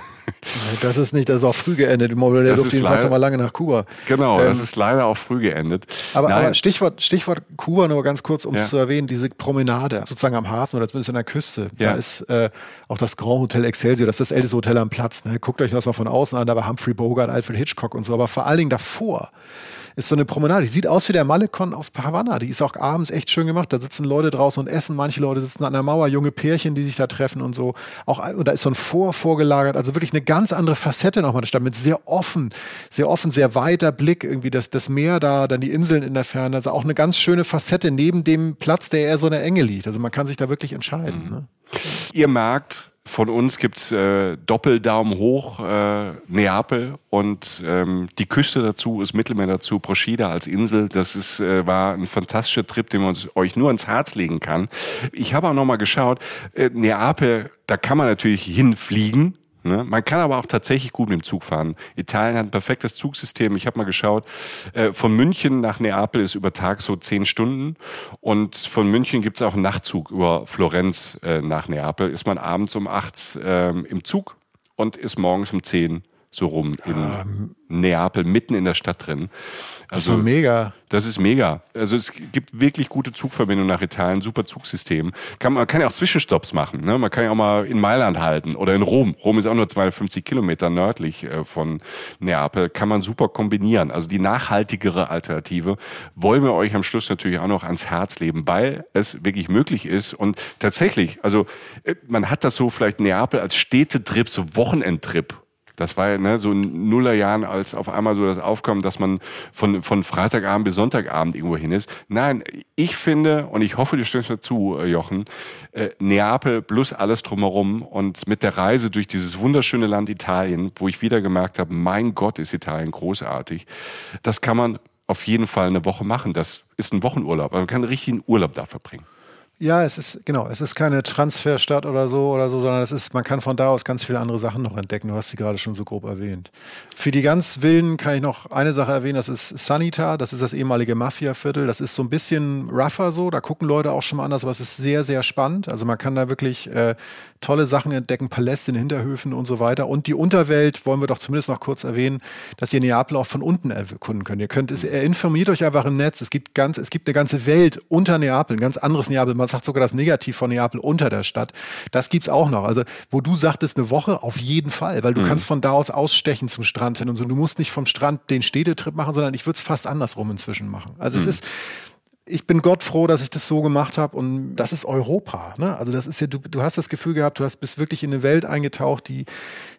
Das ist nicht, das ist auch früh geendet. Der durfte jedenfalls mal lange nach Kuba. Genau, ähm, das ist leider auch früh geendet. Aber, aber Stichwort, Stichwort Kuba nur ganz kurz, um es ja. zu erwähnen, diese Promenade sozusagen am Hafen oder zumindest an der Küste. Ja. Da ist äh, auch das Grand Hotel Excelsior, das ist das älteste Hotel am Platz. Ne? Guckt euch das mal von außen an, da war Humphrey Bogart, Alfred Hitchcock und so, aber vor allen Dingen davor ist so eine Promenade. Die sieht aus wie der Malekon auf Havanna. Die ist auch abends echt schön gemacht. Da sitzen Leute draußen und essen. Manche Leute sitzen an der Mauer, junge Pärchen, die sich da treffen und so. Auch, und da ist so ein Vor vorgelagert. Also wirklich eine ganz andere Facette nochmal der Stadt mit sehr offen, sehr offen, sehr weiter Blick. Irgendwie das, das Meer da, dann die Inseln in der Ferne. Also auch eine ganz schöne Facette neben dem Platz, der eher so in der Enge liegt. Also man kann sich da wirklich entscheiden. Mhm. Ne? Ihr merkt, von uns gibt's äh, Doppeldaumen hoch, äh, Neapel und ähm, die Küste dazu, ist Mittelmeer dazu, Procida als Insel. Das ist, äh, war ein fantastischer Trip, den man euch nur ans Herz legen kann. Ich habe auch nochmal geschaut, äh, Neapel, da kann man natürlich hinfliegen, Ne? Man kann aber auch tatsächlich gut mit dem Zug fahren. Italien hat ein perfektes Zugsystem. Ich habe mal geschaut, äh, von München nach Neapel ist über Tag so zehn Stunden und von München gibt es auch einen Nachtzug über Florenz äh, nach Neapel. Ist man abends um acht äh, im Zug und ist morgens um zehn so rum in ähm. Neapel, mitten in der Stadt drin. Also das mega. Das ist mega. Also es gibt wirklich gute Zugverbindungen nach Italien, super Zugsystem. Kann, man kann ja auch Zwischenstopps machen. Ne? Man kann ja auch mal in Mailand halten oder in Rom. Rom ist auch nur 250 Kilometer nördlich äh, von Neapel. Kann man super kombinieren. Also die nachhaltigere Alternative wollen wir euch am Schluss natürlich auch noch ans Herz leben, weil es wirklich möglich ist. Und tatsächlich, also äh, man hat das so vielleicht Neapel als Städtetrip, so Wochenendtrip das war ne, so in Nullerjahren, als auf einmal so das aufkam, dass man von, von Freitagabend bis Sonntagabend irgendwo hin ist. Nein, ich finde, und ich hoffe, du stimmst mir zu, äh, Jochen, äh, Neapel plus alles drumherum und mit der Reise durch dieses wunderschöne Land Italien, wo ich wieder gemerkt habe, mein Gott, ist Italien großartig. Das kann man auf jeden Fall eine Woche machen. Das ist ein Wochenurlaub. Man kann einen richtigen Urlaub da verbringen. Ja, es ist, genau, es ist keine Transferstadt oder so oder so, sondern es ist, man kann von da aus ganz viele andere Sachen noch entdecken. Du hast sie gerade schon so grob erwähnt. Für die ganz Wilden kann ich noch eine Sache erwähnen, das ist Sanita, das ist das ehemalige Mafia-Viertel. Das ist so ein bisschen rougher so, da gucken Leute auch schon mal anders, aber es ist sehr, sehr spannend. Also man kann da wirklich äh, tolle Sachen entdecken, Paläste in Hinterhöfen und so weiter. Und die Unterwelt wollen wir doch zumindest noch kurz erwähnen, dass ihr Neapel auch von unten erkunden könnt. Ihr könnt es, informiert euch einfach im Netz. Es gibt ganz, es gibt eine ganze Welt unter Neapel, ein ganz anderes Neapel. Man sagt sogar das Negativ von Neapel unter der Stadt. Das gibt's auch noch. Also, wo du sagtest, eine Woche, auf jeden Fall, weil du mhm. kannst von da aus ausstechen zum Strand hin und so. Du musst nicht vom Strand den Städtetrip machen, sondern ich würde es fast andersrum inzwischen machen. Also mhm. es ist, ich bin Gott froh, dass ich das so gemacht habe und das ist Europa. Ne? Also das ist ja, du, du hast das Gefühl gehabt, du hast bist wirklich in eine Welt eingetaucht, die,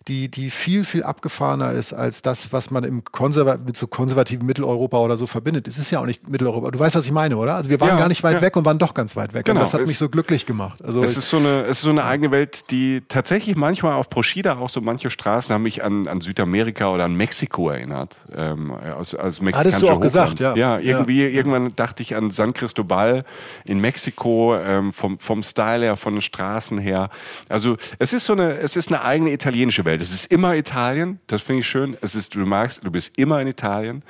die, die viel, viel abgefahrener ist als das, was man im Konserva mit so konservativen Mitteleuropa oder so verbindet. Es ist ja auch nicht Mitteleuropa. Du weißt, was ich meine, oder? Also wir waren ja, gar nicht weit ja. weg und waren doch ganz weit weg. Genau, und das hat es, mich so glücklich gemacht. Also es ist so eine, es ist so eine eigene Welt, die tatsächlich manchmal auf Proschida auch so manche Straßen haben mich an, an Südamerika oder an Mexiko erinnert. Ähm, aus, aus Hattest du auch Hochland. gesagt, ja. Ja, irgendwie, irgendwann dachte ich an San Cristobal in Mexiko, ähm, vom, vom Style her, von den Straßen her. Also es ist so eine, es ist eine eigene italienische Welt. Welt. Es ist immer Italien, das finde ich schön. Es ist, du magst, du bist immer in Italien.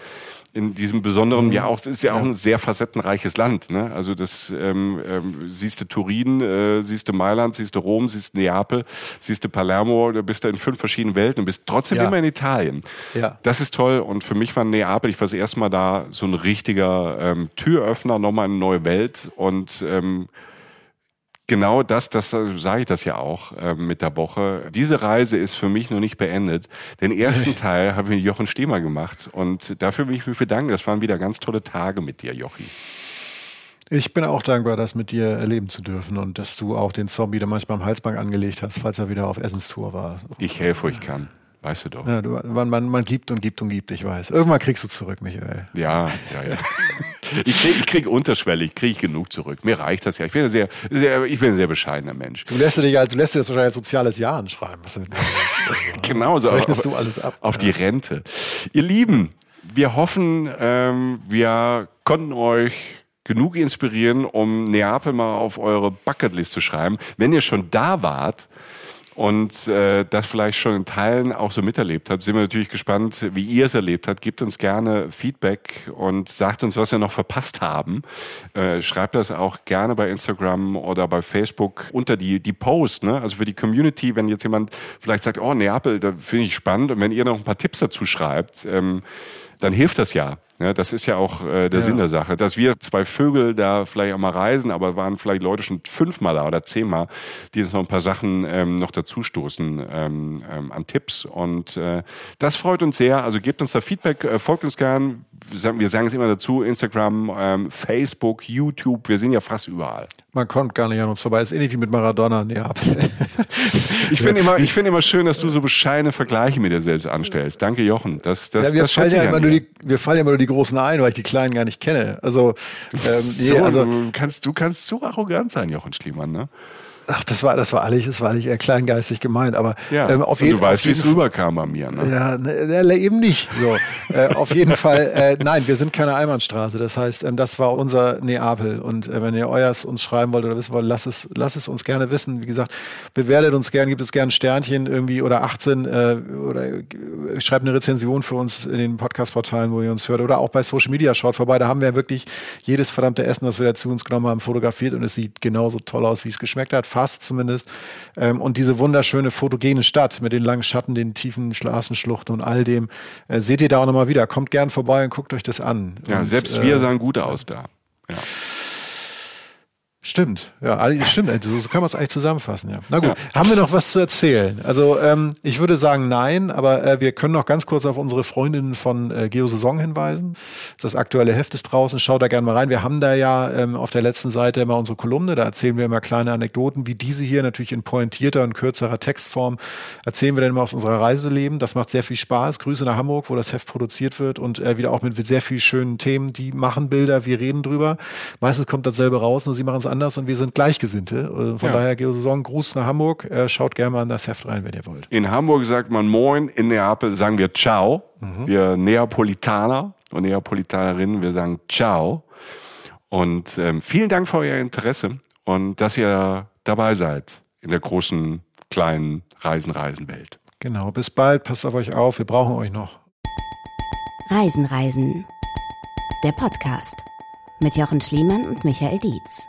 In diesem besonderen, mhm. ja auch, es ist ja auch ein sehr facettenreiches Land. Ne? Also das ähm, ähm, siehst du Turin, äh, siehst du Mailand, siehst du Rom, siehst du Neapel, siehst du Palermo, du bist da in fünf verschiedenen Welten und bist trotzdem ja. immer in Italien. Ja. Das ist toll und für mich war Neapel, ich war das erste Mal da, so ein richtiger ähm, Türöffner, nochmal eine neue Welt und ähm, genau das, das äh, sage ich das ja auch äh, mit der Woche. Diese Reise ist für mich noch nicht beendet. Den ersten [LAUGHS] Teil habe ich mit Jochen Stehmer gemacht und dafür will ich mich bedanken. Das waren wieder ganz tolle Tage mit dir, Jochi. Ich bin auch dankbar, das mit dir erleben zu dürfen und dass du auch den Zombie da manchmal am Halsbank angelegt hast, falls er wieder auf Essenstour war. Ich helfe, wo ich kann. Weißt du doch. Ja, du, man, man, man gibt und gibt und gibt, ich weiß. Irgendwann kriegst du zurück, Michael. Ja, ja, ja. [LAUGHS] ich kriege ich krieg unterschwellig, kriege ich genug zurück. Mir reicht das ja. Ich bin ein sehr, sehr, ich bin ein sehr bescheidener Mensch. Du lässt dich als, du lässt dir das wahrscheinlich als soziales Jahr anschreiben. [LAUGHS] Genau so. Das rechnest du alles ab. Auf ja. die Rente. Ihr Lieben, wir hoffen, ähm, wir konnten euch genug inspirieren, um Neapel mal auf eure Bucketlist zu schreiben. Wenn ihr schon da wart, und äh, das vielleicht schon in Teilen auch so miterlebt habt, sind wir natürlich gespannt, wie ihr es erlebt habt. Gebt uns gerne Feedback und sagt uns, was wir noch verpasst haben. Äh, schreibt das auch gerne bei Instagram oder bei Facebook unter die, die Post. Ne? Also für die Community, wenn jetzt jemand vielleicht sagt, oh, Neapel, da finde ich spannend. Und wenn ihr noch ein paar Tipps dazu schreibt, ähm, dann hilft das ja. Ja, das ist ja auch äh, der ja. Sinn der Sache. Dass wir zwei Vögel da vielleicht auch mal reisen, aber waren vielleicht Leute schon fünfmal da oder zehnmal, die uns noch ein paar Sachen ähm, noch dazu stoßen ähm, ähm, an Tipps. Und äh, das freut uns sehr. Also gebt uns da Feedback, äh, folgt uns gern. Wir sagen es immer dazu, Instagram, ähm, Facebook, YouTube, wir sind ja fast überall. Man kommt gar nicht an uns vorbei. ist ähnlich wie mit Maradona. Nee, [LAUGHS] ich finde immer, ich finde immer schön, dass du so bescheidene Vergleiche mit dir selbst anstellst. Danke, Jochen. Das, das, ja, wir, das fallen ja immer nur die, wir fallen ja immer nur die Großen ein, weil ich die Kleinen gar nicht kenne. Also, ähm, so, nee, also du kannst, du kannst so arrogant sein, Jochen Schliemann, ne? Ach, das war, das war eigentlich, das war eigentlich eher kleingeistig gemeint, aber Ja, ähm, auf und jeden du weißt, wie es jeden rüberkam bei mir. Ne? Ja, ne, eben nicht. So, äh, auf jeden Fall, äh, nein, wir sind keine Einbahnstraße. Das heißt, ähm, das war unser Neapel. Und äh, wenn ihr euers uns schreiben wollt oder wissen wollt, lasst es, lasst es uns gerne wissen. Wie gesagt, bewertet uns gern, gibt es gern ein Sternchen irgendwie oder 18 äh, oder äh, schreibt eine Rezension für uns in den Podcast-Portalen, wo ihr uns hört. Oder auch bei Social Media schaut vorbei. Da haben wir wirklich jedes verdammte Essen, das wir da zu uns genommen haben, fotografiert und es sieht genauso toll aus, wie es geschmeckt hat. Fast zumindest. Ähm, und diese wunderschöne fotogene Stadt mit den langen Schatten, den tiefen Straßenschluchten und all dem, äh, seht ihr da auch nochmal wieder. Kommt gern vorbei und guckt euch das an. Ja, und, selbst äh, wir sahen gut aus da. Ja. Stimmt, ja, alles [LAUGHS] stimmt. Also, so kann man es eigentlich zusammenfassen, ja. Na gut, haben wir noch was zu erzählen? Also ähm, ich würde sagen nein, aber äh, wir können noch ganz kurz auf unsere Freundinnen von äh, Geosaison hinweisen. Das aktuelle Heft ist draußen, schaut da gerne mal rein. Wir haben da ja ähm, auf der letzten Seite immer unsere Kolumne, da erzählen wir immer kleine Anekdoten, wie diese hier natürlich in pointierter und kürzerer Textform erzählen wir dann immer aus unserer Reise leben. Das macht sehr viel Spaß. Grüße nach Hamburg, wo das Heft produziert wird und äh, wieder auch mit sehr viel schönen Themen. Die machen Bilder, wir reden drüber. Meistens kommt dasselbe raus, nur sie machen es anders und wir sind Gleichgesinnte. Äh, Von Ja. daher, Geosaison, Gruß nach Hamburg. Äh, Schaut gerne mal in das Heft rein, wenn ihr wollt. In Hamburg sagt man Moin, in Neapel sagen wir Ciao. Wir Neapolitaner und Neapolitanerinnen, wir sagen Ciao. Und ähm, vielen Dank für euer Interesse und dass ihr dabei seid in der großen, kleinen Reisen-Reisen-Welt. Genau, bis bald. Passt auf euch auf. Wir brauchen euch noch. Reisen, Reisen. Der Podcast mit Jochen Schliemann und Michael Dietz.